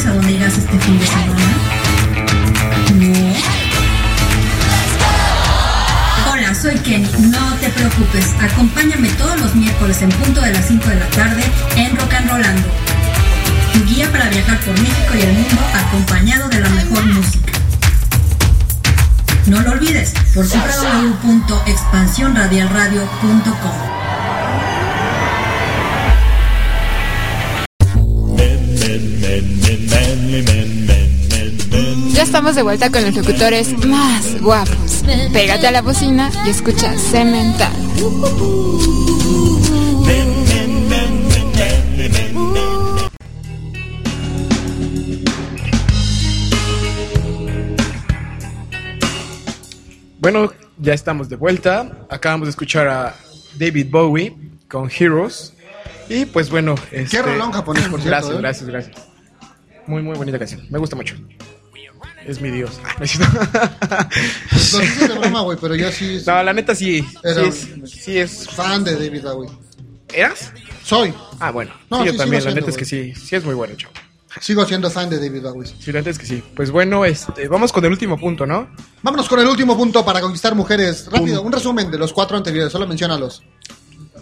A dónde irás este fin de semana? No. Hola, soy Kenny. No te preocupes. Acompáñame todos los miércoles en punto de las 5 de la tarde en Rock and Rolando. Tu guía para viajar por México y el mundo acompañado de la mejor música. No lo olvides por www.expansiónradialradio.com. estamos de vuelta con los locutores más guapos. Pégate a la bocina y escucha Cemental. Bueno, ya estamos de vuelta. Acabamos de escuchar a David Bowie con Heroes. Y pues bueno, este... rolón japonés, por cierto, Gracias, ¿eh? gracias, gracias. Muy, muy bonita canción. Me gusta mucho. Es mi dios. Ah. Lo dices de broma, güey, pero yo sí. No, la neta sí. Era- sí, es, sí es. Fan de David Bowie. ¿Eras? Soy. Ah, bueno. No, sí, yo sí, también. La neta es que sí. Sí es muy bueno, chavo. Sigo siendo fan de David Bowie. Sí, la neta es que sí. Pues bueno, este, vamos con el último punto, ¿no? Vámonos con el último punto para conquistar mujeres. Rápido, un resumen de los cuatro anteriores, solo menciónalos.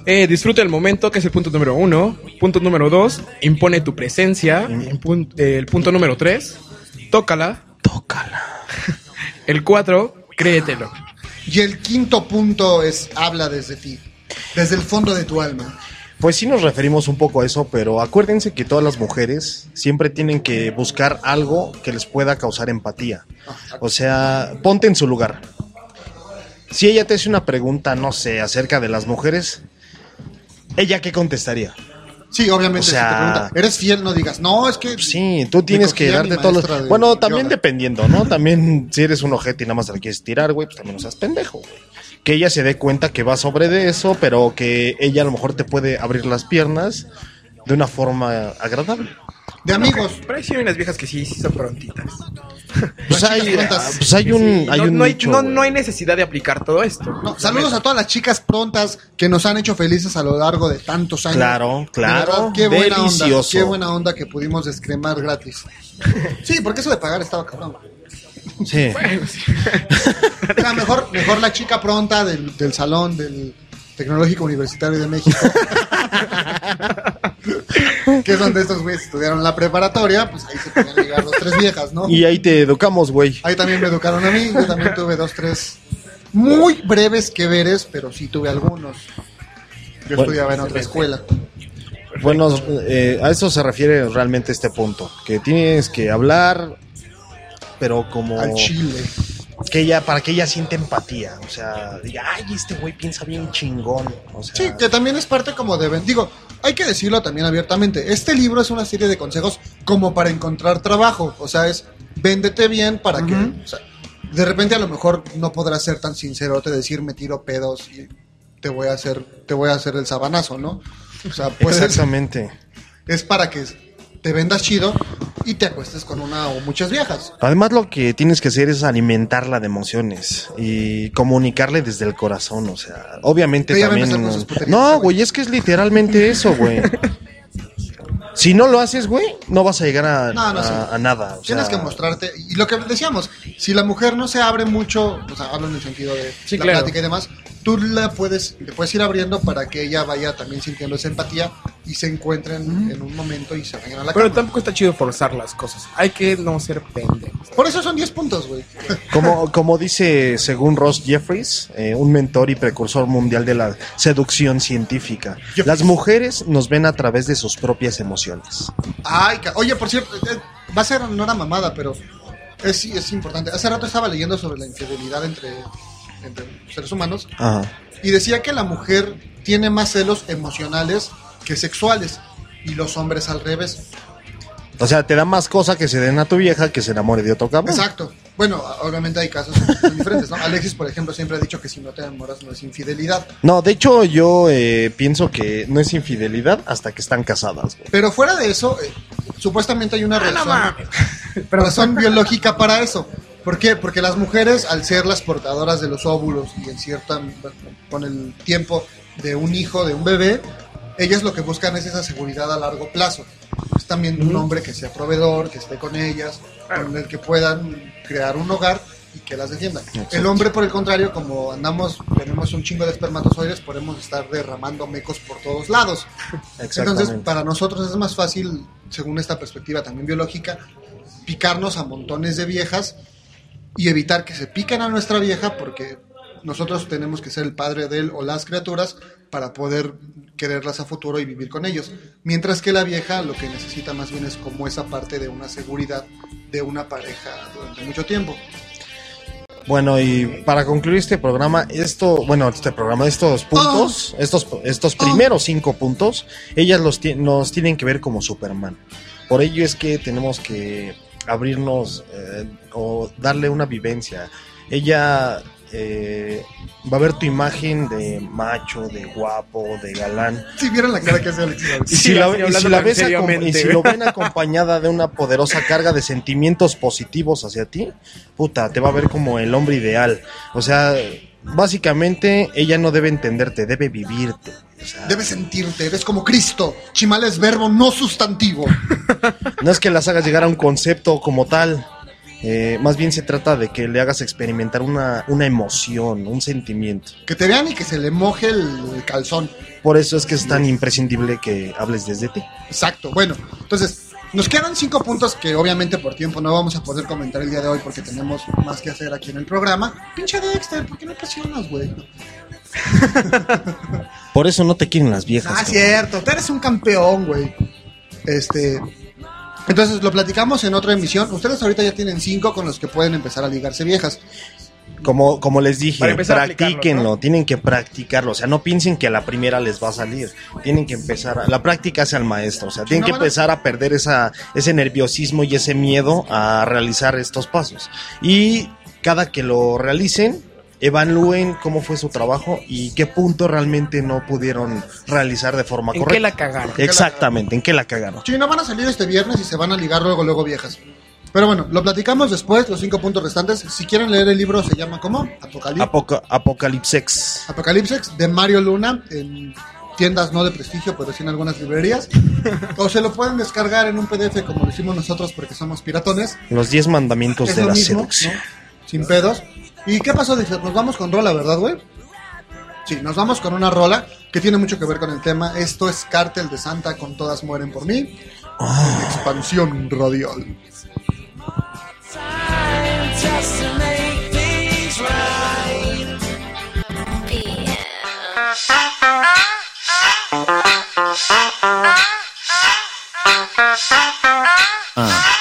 Eh, disfruta el momento, que es el punto número uno. Punto número dos, impone tu presencia. Pun- eh, el punto número tres, tócala. Tócala. El cuatro, créetelo. Y el quinto punto es habla desde ti, desde el fondo de tu alma. Pues sí nos referimos un poco a eso, pero acuérdense que todas las mujeres siempre tienen que buscar algo que les pueda causar empatía. O sea, ponte en su lugar. Si ella te hace una pregunta, no sé, acerca de las mujeres, ¿ella qué contestaría? Sí, obviamente, O si sea- te pregunta, ¿eres fiel? No digas, no, es que. Sí, tú tienes que darte todos los... de Bueno, también yoga. dependiendo, ¿no? También si eres un ojete y nada más te la quieres tirar, güey, pues también no seas pendejo, güey. Que ella se dé cuenta que va sobre de eso, pero que ella a lo mejor te puede abrir las piernas de una forma agradable. De amigos. Pero hay unas viejas que sí, sí son prontitas. Pues hay, pues hay un, Sí, hay no, un no hay, nicho, no, hay necesidad de aplicar todo esto. No, saludos a todas las chicas prontas que nos han hecho felices a lo largo de tantos años. Claro, claro, verdad, qué buena onda, delicioso. qué buena onda que pudimos descremar gratis. Sí, porque eso de pagar estaba cabrón. Sí. O sea, mejor, mejor la chica pronta del, del salón del Tecnológico Universitario de México. que es donde estos güeyes estudiaron la preparatoria, pues ahí se podían ligar dos, tres viejas, ¿no? Y ahí te educamos, güey. Ahí también me educaron a mí, yo también tuve dos, tres muy breves que veres, pero sí tuve algunos. Yo Bueno, estudiaba en otra escuela. Bueno, eh, a eso se refiere realmente este punto, que tienes que hablar, pero como Al chile. que ella, para que ella siente empatía, o sea, diga, ay, este güey piensa bien chingón, o sea, Sí, que también es parte como de... Digo, hay que decirlo también abiertamente. Este libro es una serie de consejos como para encontrar trabajo. O sea, es véndete bien para que... o sea, de repente a lo mejor no podrás ser tan sincero, te decir me tiro pedos y te voy a hacer, te voy a hacer el sabanazo, ¿no? O sea, puedes, exactamente. es para que te vendas chido y te acuestes con una o muchas viejas. Además lo que tienes que hacer es alimentarla de emociones y comunicarle desde el corazón, o sea, obviamente Pero también... puterías, No, güey, es que es literalmente eso, güey. Si no lo haces, güey, no vas a llegar a, No, no a- sé. a nada. o Tienes sea, que mostrarte. Y lo que decíamos, si la mujer no se abre mucho, o sea, hablo en el sentido de Sí, la claro. plática y demás, tú la puedes, le puedes ir abriendo para que ella vaya también sintiendo esa empatía y se encuentren en un momento y se vayan a la Pero cama. tampoco está chido forzar las cosas. Hay que no ser pendejos. Por eso son 10 puntos, güey. Como, como dice, según Ross Jeffries, eh, un mentor y precursor mundial de la seducción científica, las mujeres nos ven a través de sus propias emociones. Ay, oye, por cierto, eh, va a ser no una mamada, pero es, es importante. Hace rato estaba leyendo sobre la infidelidad entre, entre seres humanos Ajá. y decía que la mujer tiene más celos emocionales que sexuales y los hombres al revés. O sea, te da más cosa que se den a tu vieja que se enamore de otro cabrón. Exacto. Bueno, obviamente hay casos diferentes, ¿no? Alexis, por ejemplo, siempre ha dicho que si no te enamoras no es infidelidad. No, de hecho yo eh, pienso que no es infidelidad hasta que están casadas. güey. Pero fuera de eso, eh, supuestamente hay una razón, razón biológica para eso. ¿Por qué? Porque las mujeres, al ser las portadoras de los óvulos y en cierta, con el tiempo de un hijo, de un bebé, ellas lo que buscan es esa seguridad a largo plazo. Es también un hombre que sea proveedor, que esté con ellas, con el que puedan crear un hogar y que las defienda. Exacto. El hombre, por el contrario, como andamos, tenemos un chingo de espermatozoides, podemos estar derramando mecos por todos lados. Entonces, para nosotros es más fácil, según esta perspectiva también biológica, picarnos a montones de viejas y evitar que se piquen a nuestra vieja porque nosotros tenemos que ser el padre de él o las criaturas para poder quererlas a futuro y vivir con ellos. Mientras que la vieja lo que necesita más bien es como esa parte de una seguridad de una pareja durante mucho tiempo. Bueno, y para concluir este programa, esto, bueno, este programa, estos puntos, estos, estos primeros cinco puntos, ellas los nos tienen que ver como Superman. Por ello es que tenemos que abrirnos eh, o darle una vivencia. Ella eh, va a ver tu imagen de macho, de guapo, de galán. Si vieron la cara que hace Alexis ahorita. Y si, la, y si la ves y si lo ven acompañada de una poderosa carga de sentimientos positivos hacia ti, puta, te va a ver como el hombre ideal. O sea, básicamente ella no debe entenderte, debe vivirte. Debes sentirte, eres como Cristo. Chimal es verbo, no sustantivo. No es que las hagas llegar a un concepto como tal. eh, más bien se trata de que le hagas experimentar una, una emoción, un sentimiento. Que te vean y que se le moje el calzón. Por eso es que es tan imprescindible que hables desde ti. Exacto. Bueno, entonces, nos quedan cinco puntos que obviamente por tiempo no vamos a poder comentar el día de hoy porque tenemos más que hacer aquí en el programa. Pinche Dexter, ¿por qué no presionas, güey? Por eso no te quieren las viejas. Ah, cabrón. cierto, tú eres un campeón, güey. Este. Entonces lo platicamos en otra emisión. Ustedes ahorita ya tienen cinco con los que pueden empezar a ligarse viejas. Como, como les dije, practíquenlo, tienen que practicarlo. O sea, no piensen que a la primera les va a salir. Tienen que empezar. A, la práctica hace al maestro. O sea, tienen no que empezar a perder esa, ese nerviosismo y ese miedo a realizar estos pasos. Y cada que lo realicen, evalúen cómo fue su trabajo y qué punto realmente no pudieron realizar de forma ¿En correcta. qué la cagaron? Exactamente, en qué la cagaron. Sí, no van a salir este viernes y se van a ligar luego, luego viejas. Pero bueno, lo platicamos después, los cinco puntos restantes. Si quieren leer el libro, se llama ¿cómo? Apocalipsis. Apoca- Apocalipsex. Apocalipsis de Mario Luna en tiendas no de prestigio, pero sí en algunas librerías. o se lo pueden descargar en un PDF como lo hicimos nosotros porque somos piratones. Los 10 mandamientos Es de la mismo, seducción. ¿no? Sin pedos. ¿Y qué pasó? Dice, nos vamos con rola, ¿verdad, güey? Sí, nos vamos con una rola que tiene mucho que ver con el tema. Esto es Cártel de Santa con Todas Mueren por mí. Expansión radial. Just to make things right. Y es uh.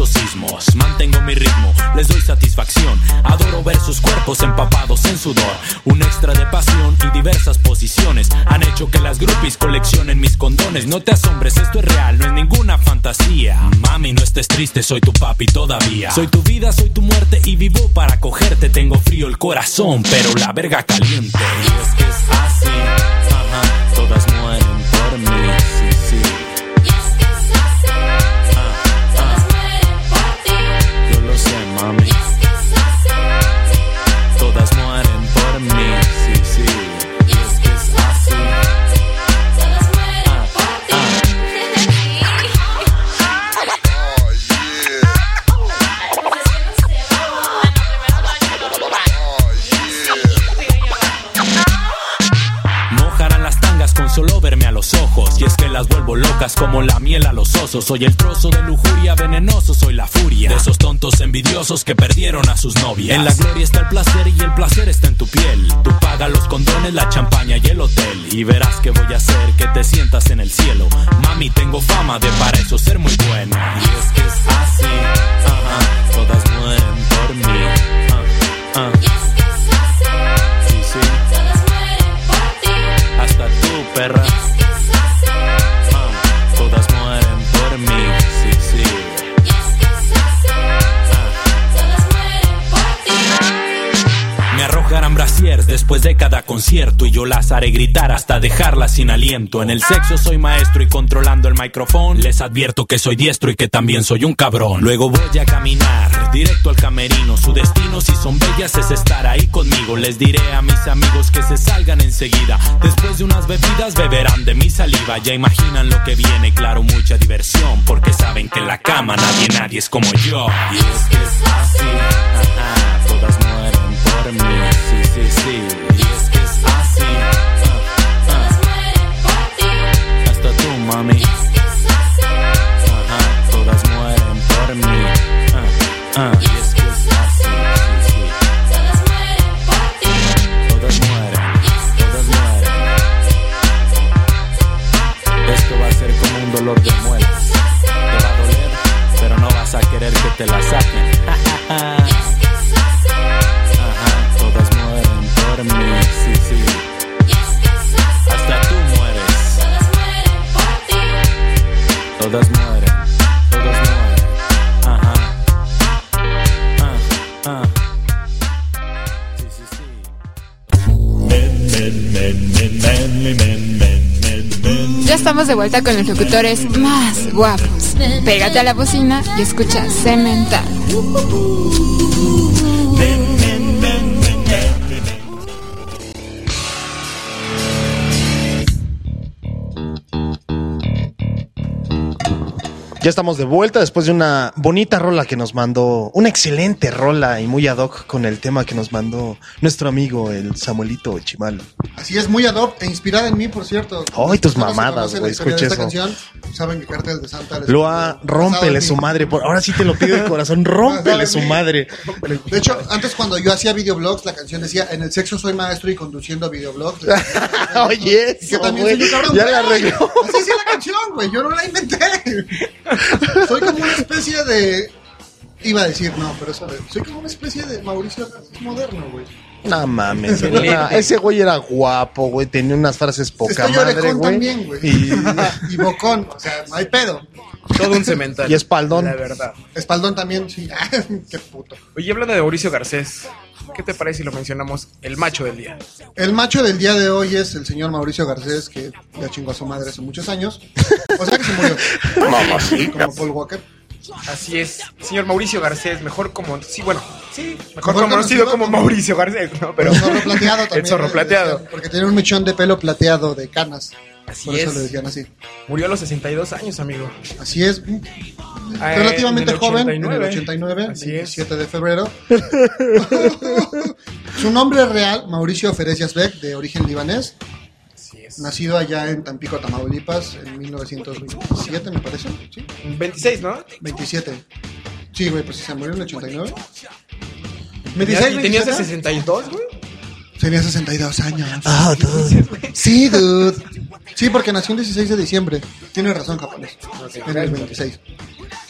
Ellos. Mantengo mi ritmo, les doy satisfacción. Adoro ver sus cuerpos empapados en sudor. Un extra de pasión y diversas posiciones han hecho que las groupies coleccionen mis condones. No te asombres, esto es real, no es ninguna fantasía. Mami, no estés triste, soy tu papi todavía. Soy tu vida, soy tu muerte y vivo para cogerte. Tengo frío el corazón, pero la verga caliente. Y es que es así, ajá, todas mueren como la miel a los osos. Soy el trozo de lujuria venenoso, soy la furia. De esos tontos envidiosos que perdieron a sus novias. En la gloria está el placer y el placer está en tu piel. Tú pagas los condones, la champaña y el hotel. Y verás que voy a hacer que te sientas en el cielo. Mami, tengo fama de para eso ser muy buena. Y es que es así, ajá, todas mueren por mí. ah, ah. Después de cada concierto y yo las haré gritar hasta dejarlas sin aliento. En el sexo soy maestro y controlando el micrófono les advierto que soy diestro y que también soy un cabrón. Luego voy a caminar directo al camerino. Su destino si son bellas es estar ahí conmigo. Les diré a mis amigos que se salgan enseguida. Después de unas bebidas beberán de mi saliva. Ya imaginan lo que viene, claro, mucha diversión. Porque saben que en la cama nadie, nadie es como yo. Y es que es así, por mí, sí. Y es que es así, ah, ah. hasta tú, mami. Ajá, todas mueren por mí. Ah. Y es que es así, sí, sí. Todas mueren, todas mueren. Esto va a ser como un dolor de muelas. Te va a doler, pero no vas a querer que te la saquen. Todas mueren, todas mueren. Ya estamos de vuelta con los locutores más guapos. Pégate a la bocina y escucha Cemental. Ya estamos de vuelta después de una bonita rola que nos mandó, una excelente rola y muy ad hoc con el tema que nos mandó nuestro amigo el Samuelito Chimal. Así es, muy ad hoc e inspirada en mí, por cierto. Ay, tus mamadas, güey, esta eso. canción saben que Cartel de Santa les- Lo ha, basado en rómpele su madre, por, ahora sí te lo pido de corazón, rómpele su madre. De hecho, antes cuando yo hacía videoblogs, la canción decía, en el sexo soy maestro y conduciendo videoblogs. Oye, Y que eso, también güey, soy un cabrón. ya la arregló. Así es la canción, güey, yo no la inventé. Soy como una especie de... Iba a decir, no, pero eso, soy como una especie de Mauricio Garcés moderno, güey. No mames, era- ese güey era guapo, güey, tenía unas frases poca Estoy madre, güey. también, güey. Y, Y bocón, o sea, no hay pedo. Todo un cemental. y espaldón. La verdad. Espaldón también, sí. Qué puto. Oye, hablando de Mauricio Garcés, ¿qué te parece si lo mencionamos el macho del día? El macho del día de hoy es el señor Mauricio Garcés, que ya chingó a su madre hace muchos años. O sea que se murió. Como Paul Walker. Así es, señor Mauricio Garcés, mejor como, sí, bueno, sí, mejor, Mejor conocido como como- Mauricio Garcés, ¿no? Pero El zorro plateado también. El zorro plateado. decían, Porque tenía un mechón de pelo plateado de canas. Así Por eso es. le decían así. Murió a los 62 años, amigo. Así es. Ah, Relativamente en el joven, en 89. el 89, Así es. 17 de febrero. Su nombre real, Mauricio Feresias Beck, de origen libanés. Nacido allá en Tampico, Tamaulipas, en 1927, me parece. ¿sí? 26, ¿no? 27. Sí, güey, pues se murió en el 89. ¿Tenías, y 26, tenías de 27? 62, güey? Tenía 62 años. Ah, dude. Sí, dude. Sí, porque nació el 16 de diciembre. Tiene razón, japonés. Ok, en el gracias.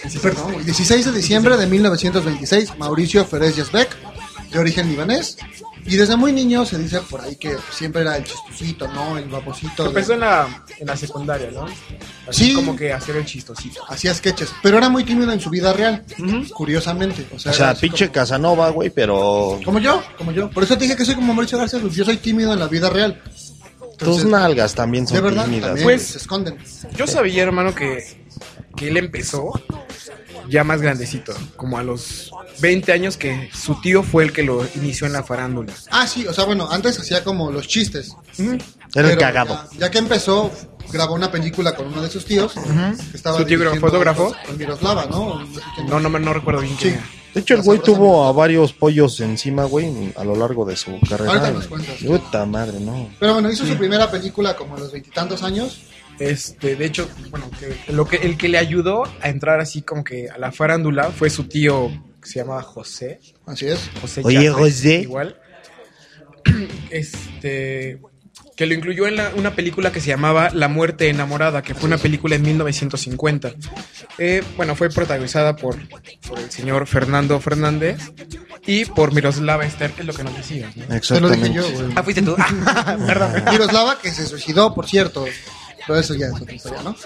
26. Perdón, güey, 16 de diciembre de 1926, Mauricio Ferez Yazbek, de origen libanés. Y desde muy niño se dice por ahí que siempre era el chistosito, ¿no? El babosito. de- Empezó en la, en la secundaria, ¿no? Así Sí. como que hacer el chistosito. Hacía sketches, pero era muy tímido en su vida real, curiosamente. O sea, O sea, pinche Casanova, güey, pero... como, como yo, como yo. Por eso te dije que soy como Mauricio García, pues yo soy tímido en la vida real. Tus nalgas también son de verdad, tímidas. también Pues- se esconden. Yo sabía, hermano, que, que él empezó ya más grandecito, como a los 20 años que su tío fue el que lo inició en la farándula. Ah, sí, o sea, bueno, antes hacía como los chistes. Era el Pero cagado. Ya, ya que empezó, grabó una película con uno de sus tíos. que estaba ¿Su tío dirigiendo fotógrafo? Con Miroslava, ¿no? No. No, no, me- no recuerdo bien quién Sí. era. De hecho, el güey tuvo a varios pollos encima, güey, a lo largo de su carrera. Ahorita nos cuentas. Puta madre, no. Pero bueno, hizo Sí. su primera película como a los veintitantos años. Este, de hecho, bueno, que lo que el que le ayudó a entrar así como que a la farándula fue su tío que se llamaba José. Así es. José Oye, José. Igual. Este que lo incluyó en la- una película que se llamaba La muerte enamorada, que fue una película en 1950. Eh, bueno, fue protagonizada por, por el señor Fernando Fernández y por Miroslava Ester, que es lo que nos decías. ¿no? Te lo dije yo, güey. Ah, fuiste tú. Perdón. Miroslava, que se suicidó, por cierto. Pero eso ya es otra historia, ¿no?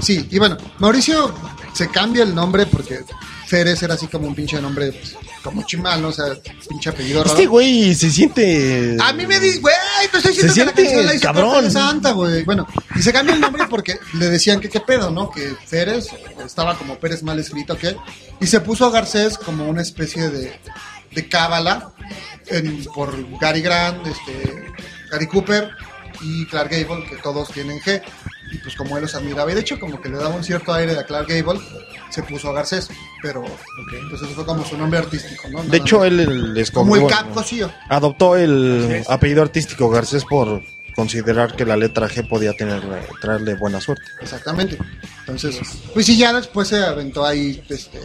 Sí, y bueno, Mauricio se cambia el nombre porque Férez era así como un pinche nombre, pues, como chimal, ¿no? O sea, pinche apellido raro. Este güey se siente... A mí me dice, güey, te estoy diciendo Se que la siente la cabrón. Santa, güey. Bueno, y se cambió el nombre porque le decían que qué pedo, ¿no? Que Pérez estaba como Pérez mal escrito, ¿qué? Y se puso a Garcés como una especie de, de cábala en- por Gary Grant, este, Gary Cooper y Clark Gable, que todos tienen G. Y pues como él los admiraba, y de hecho como que le daba un cierto aire a Clark Gable, se puso a Garcés. Pero, pues eso fue como su nombre artístico, ¿no? De hecho, más. él, él escogió- Como el Cosío. Adoptó el apellido artístico Garcés por considerar que la letra G podía tener, traerle buena suerte. Exactamente. Entonces, pues sí, ya después se aventó ahí este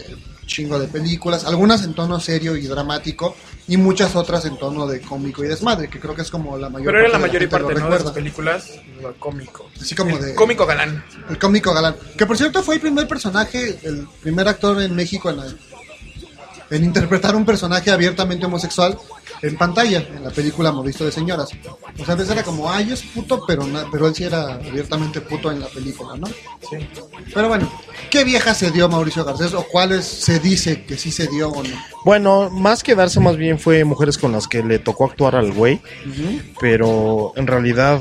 chingo de películas, algunas en tono serio y dramático y muchas otras en tono de cómico y desmadre, que creo que es como la mayor Pero era la de mayor gente parte, lo ¿no? De recuerda. películas, lo cómico. Así como El de Cómico galán. el cómico galán, que por cierto fue el primer personaje, el primer actor en México en, la- en interpretar un personaje abiertamente homosexual en pantalla, en la película Movisto de Señoras. O sea, antes era como, ay, es puto, pero, na- pero él sí era abiertamente puto en la película, ¿no? Sí. Pero bueno, ¿qué vieja se dio Mauricio Garcés o cuáles se dice que sí se dio o no? Bueno, más que darse más bien fue mujeres con las que le tocó actuar al güey, pero en realidad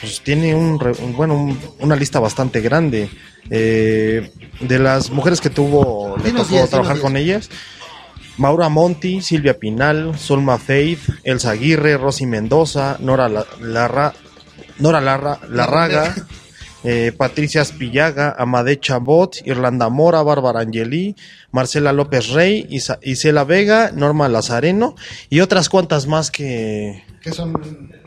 pues tiene un, bueno un- una lista bastante grande Eh, de las mujeres que tuvo le Dinos tocó diez, trabajar con ellas. Maura Monti, Silvia Pinal, Solma Faith, Elsa Aguirre, Rosy Mendoza, Nora La- Larra, Nora Larra, Larraga, eh, Patricia Spillaga, Amade Chabot, Irlanda Mora, Bárbara Angeli, Marcela López Rey, Isa- Isela Vega, Norma Lazareno y otras cuantas más que... Que son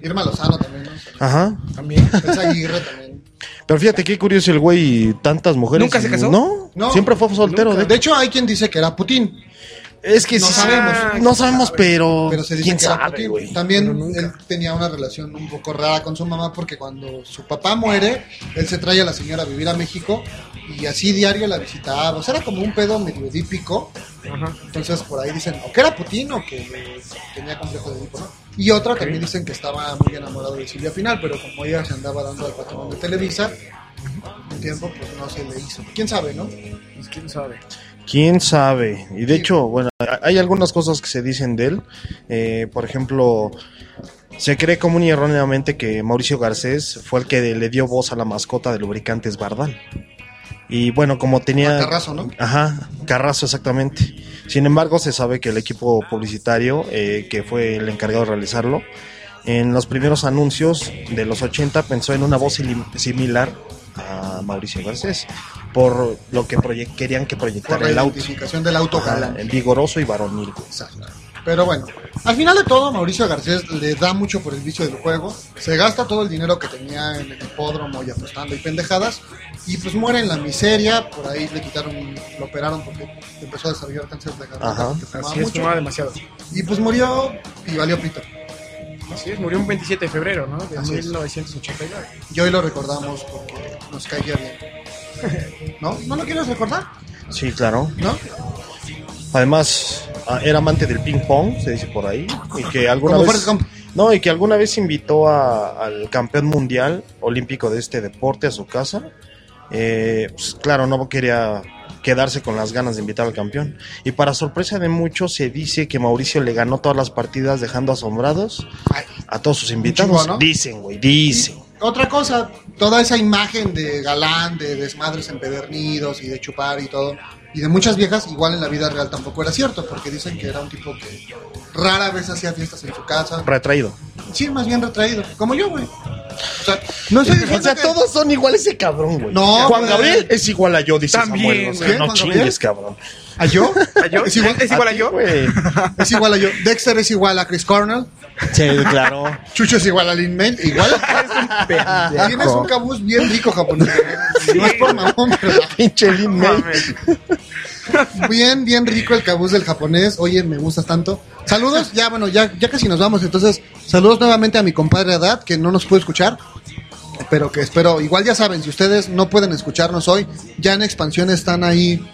Irma Lozano también, ¿no? Ajá. También. Elsa Aguirre también. Pero fíjate qué curioso el güey, tantas mujeres. ¿Nunca se casó? No, No. siempre fue soltero. De hecho, hay quien dice que era Putin. Es que no sí, sabemos. no sabemos, pero, Pero se dice quién que era sabe, Putin. güey. También él tenía una relación un poco rara con su mamá porque cuando su papá muere, él se trae a la señora a vivir a México y así diario la visitaba. O sea, era como un pedo medio edípico. Entonces por ahí dicen o que era Putin o que tenía complejo de Edipo, ¿no? Y otra también dicen que estaba muy enamorado de Silvia Pinal, pero como ella se andaba dando al patrón de Televisa, un tiempo pues no se le hizo. ¿Quién sabe, no? Pues quién sabe. Quién sabe. Y de hecho, bueno, hay algunas cosas que se dicen de él. Eh, por ejemplo, se cree común y erróneamente que Mauricio Garcés fue el que le dio voz a la mascota de lubricantes Bardal. Y bueno, como tenía... Carrazo, ¿no? Ajá, Carrazo exactamente. Sin embargo, se sabe que el equipo publicitario, eh, que fue el encargado de realizarlo, en los primeros anuncios de los 80 pensó en una voz similar a Mauricio Garcés, por lo que querían que Por proyectara la el auto. identificación del auto el vigoroso y varonil. Exacto. Pero bueno, al final de todo, Mauricio Garcés le da mucho por el vicio del juego. Se gasta todo el dinero que tenía en el hipódromo y apostando y pendejadas. Y pues muere en la miseria. Por ahí le quitaron, lo operaron porque empezó a desarrollar cáncer de garganta. Ajá. porque fumaba Así es, mucho. fumaba demasiado. Y pues murió y valió pito. Así es, murió un 27 de febrero, ¿no? De Así es. 1989. Y hoy lo recordamos porque nos caía bien. ¿No? ¿No lo quieres recordar? Sí, claro. ¿No? Además, ah, era amante del ping pong, se dice por ahí, y que alguna Como vez no y que alguna vez invitó a- al campeón mundial olímpico de este deporte a su casa. Eh, pues, claro, no quería quedarse con las ganas de invitar al campeón. Y para sorpresa de muchos, se dice que Mauricio le ganó todas las partidas dejando asombrados a todos sus invitados. ¿no? Dicen, güey, dicen. Otra cosa, toda esa imagen de galán, de desmadres empedernidos y de chupar y todo, y de muchas viejas, igual en la vida real tampoco era cierto, porque dicen que era un tipo que rara vez hacía fiestas en su casa. Retraído. Sí, más bien retraído, como yo, güey. O sea, no estoy O sea, que- todos son igual ese cabrón, güey. No, Juan güey. Gabriel es igual a yo, dice También, Samuel. O sea, no ¿Juan chingues, Gabriel? cabrón. ¿A yo? ¿A yo? ¿Es igual, ¿Es igual a yo? Güey. es igual a yo. Dexter es igual a Chris Cornell. Sí, claro. Chucho es igual a Lin May. Igual. Tienes un cabuz bien rico japonés. No es por mamón, pero Pinche Lin May. bien, bien rico el cabuz del japonés. Oye, me gustas tanto. Saludos, ya bueno, ya, ya casi nos vamos. Entonces, saludos nuevamente a mi compadre Adad, que no nos puede escuchar. Pero que espero, igual ya saben, si ustedes no pueden escucharnos hoy, ya en expansión están ahí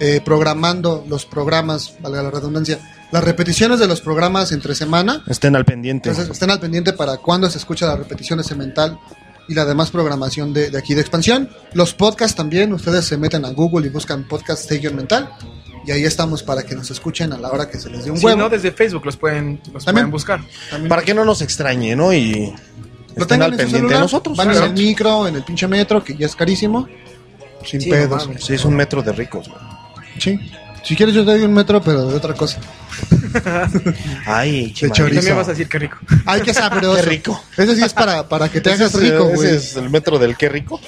eh, programando los programas, valga la redundancia, las repeticiones de los programas entre semana. Estén al pendiente. Entonces estén al pendiente para cuando se escucha la repetición de Cemental y la demás programación de, de aquí de expansión. Los podcasts también, ustedes se meten a Google y buscan podcast Stadium Mental. Y ahí estamos para que nos escuchen a la hora que se les dé un huevo. no, desde Facebook los pueden, los También. pueden buscar. Para que no nos extrañe, ¿no? Y Lo estén tengan al pendiente de nosotros. Van en el micro, en el pinche metro, que ya es carísimo. Sin Sí, pedos. no. Sí, es un metro de ricos, güey. Sí. Si quieres yo te doy un metro, pero de otra cosa. Ay, De chorizo. También vas a decir que rico. Ay, qué sabroso. Qué rico. Ese sí es para, para que te hagas es, rico, ese es el metro del qué rico.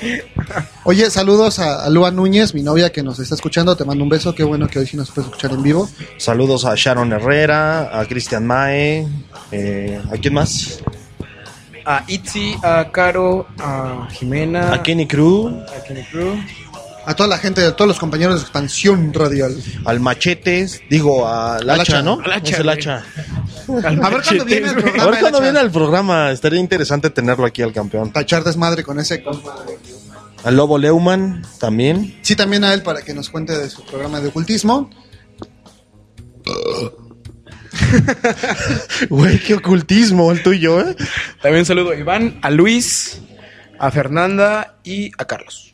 Oye, saludos a, a Lua Núñez, mi novia que nos está escuchando. Te mando un beso. Qué bueno que hoy sí nos puedes escuchar en vivo. Saludos a Sharon Herrera, a Cristian Mae, eh, ¿a quién más? A Itzy, a Caro, a Jimena, A Kenny Crew, a Kenny Crew. A toda la gente, a todos los compañeros de Expansión Radial. al Machetes, digo, al hacha. ¿no? Al hacha, Es el güey. hacha. A ver cuándo viene el programa. A ver el cuándo hacha. viene al programa, estaría interesante tenerlo aquí al campeón. Tachar desmadre con ese. Al Lobo Leumann también. Sí, también a él para que nos cuente de su programa de ocultismo. Güey, qué ocultismo el tuyo, ¿eh? También saludo a Iván, a Luis, a Fernanda y a Carlos.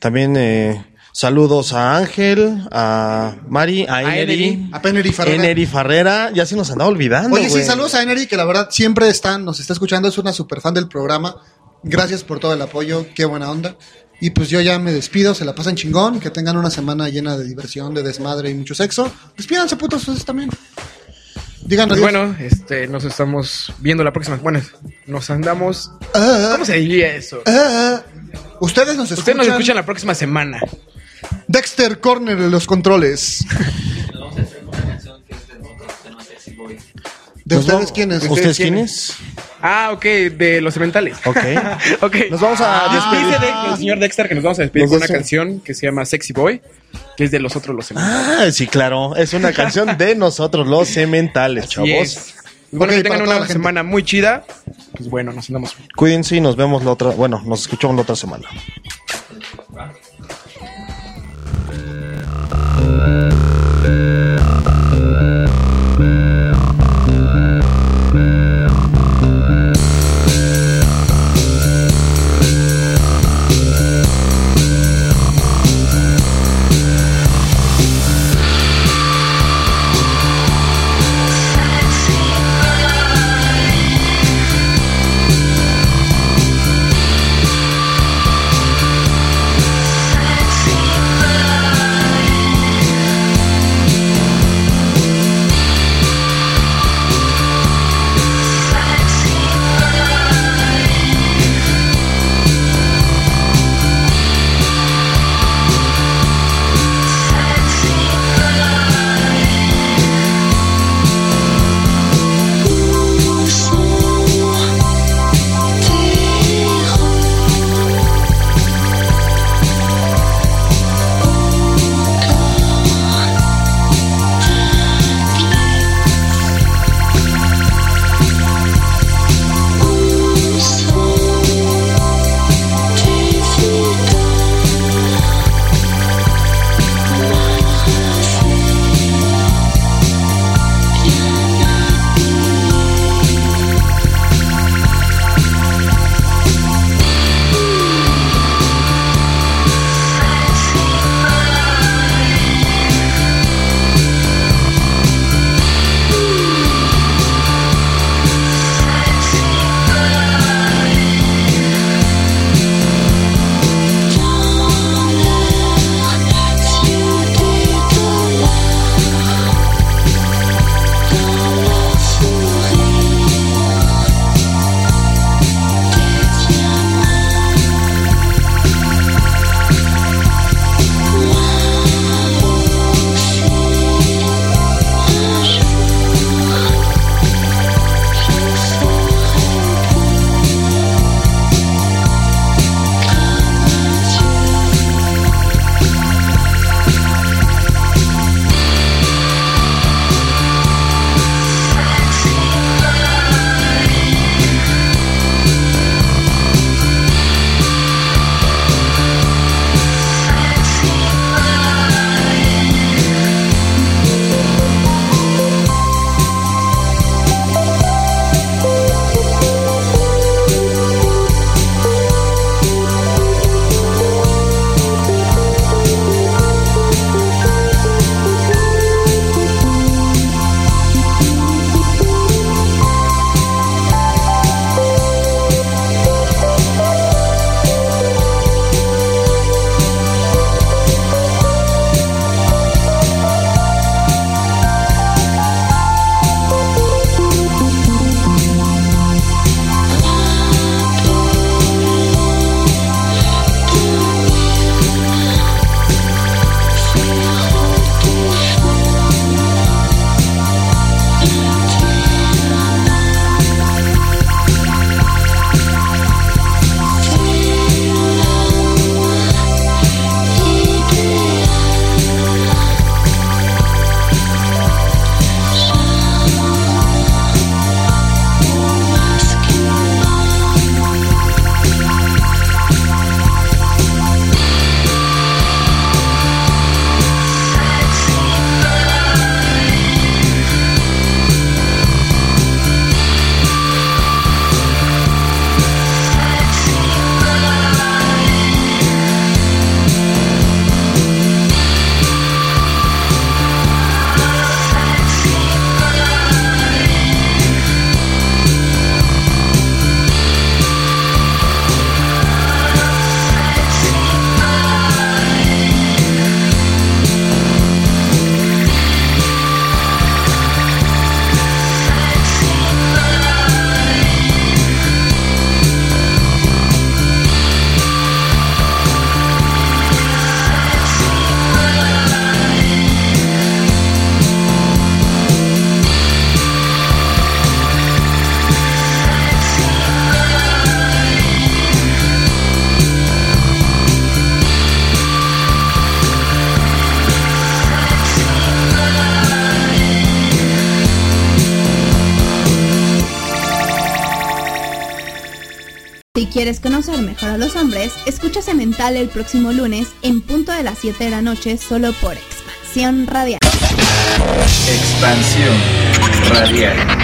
También eh, saludos a Ángel, a Mari, a A. A Peneri Farrera. Eneri Farrera. Ya se nos andaba olvidando, Oye, sí, saludos a Eneri, que la verdad siempre están, nos está escuchando, es una super fan del programa. Gracias por todo el apoyo, qué buena onda. Y pues yo ya me despido, se la pasan chingón, que tengan una semana llena de diversión, de desmadre y mucho sexo. Despídanse putos ustedes también. Díganos. Pues bueno, este, nos estamos viendo la próxima. Bueno, nos andamos. Ah, ¿Cómo se diría eso? ah, ustedes nos escuchan. Ustedes nos escuchan la próxima semana. Dexter Corner de los controles. ¿De Nos ustedes vamos- quiénes? ¿Ustedes quiénes? Ah, ok, de los cementales. Ok. ok. Nos vamos a Dice despedir. de- el señor Dexter que nos vamos a despedir con una canción que se llama Sexy Boy, que es de los otros los cementales. Ah, sí, claro. Es una canción de nosotros, los cementales, chavos. es. Bueno, que tengan una semana muy chida. Pues bueno, nos andamos. Cuídense y nos vemos la otra. Bueno, nos escuchamos la otra semana. Conocer mejor a los hombres, escucha Cemental el próximo lunes en punto de las 7 de la noche solo por Expansión Radial. Expansión Radial.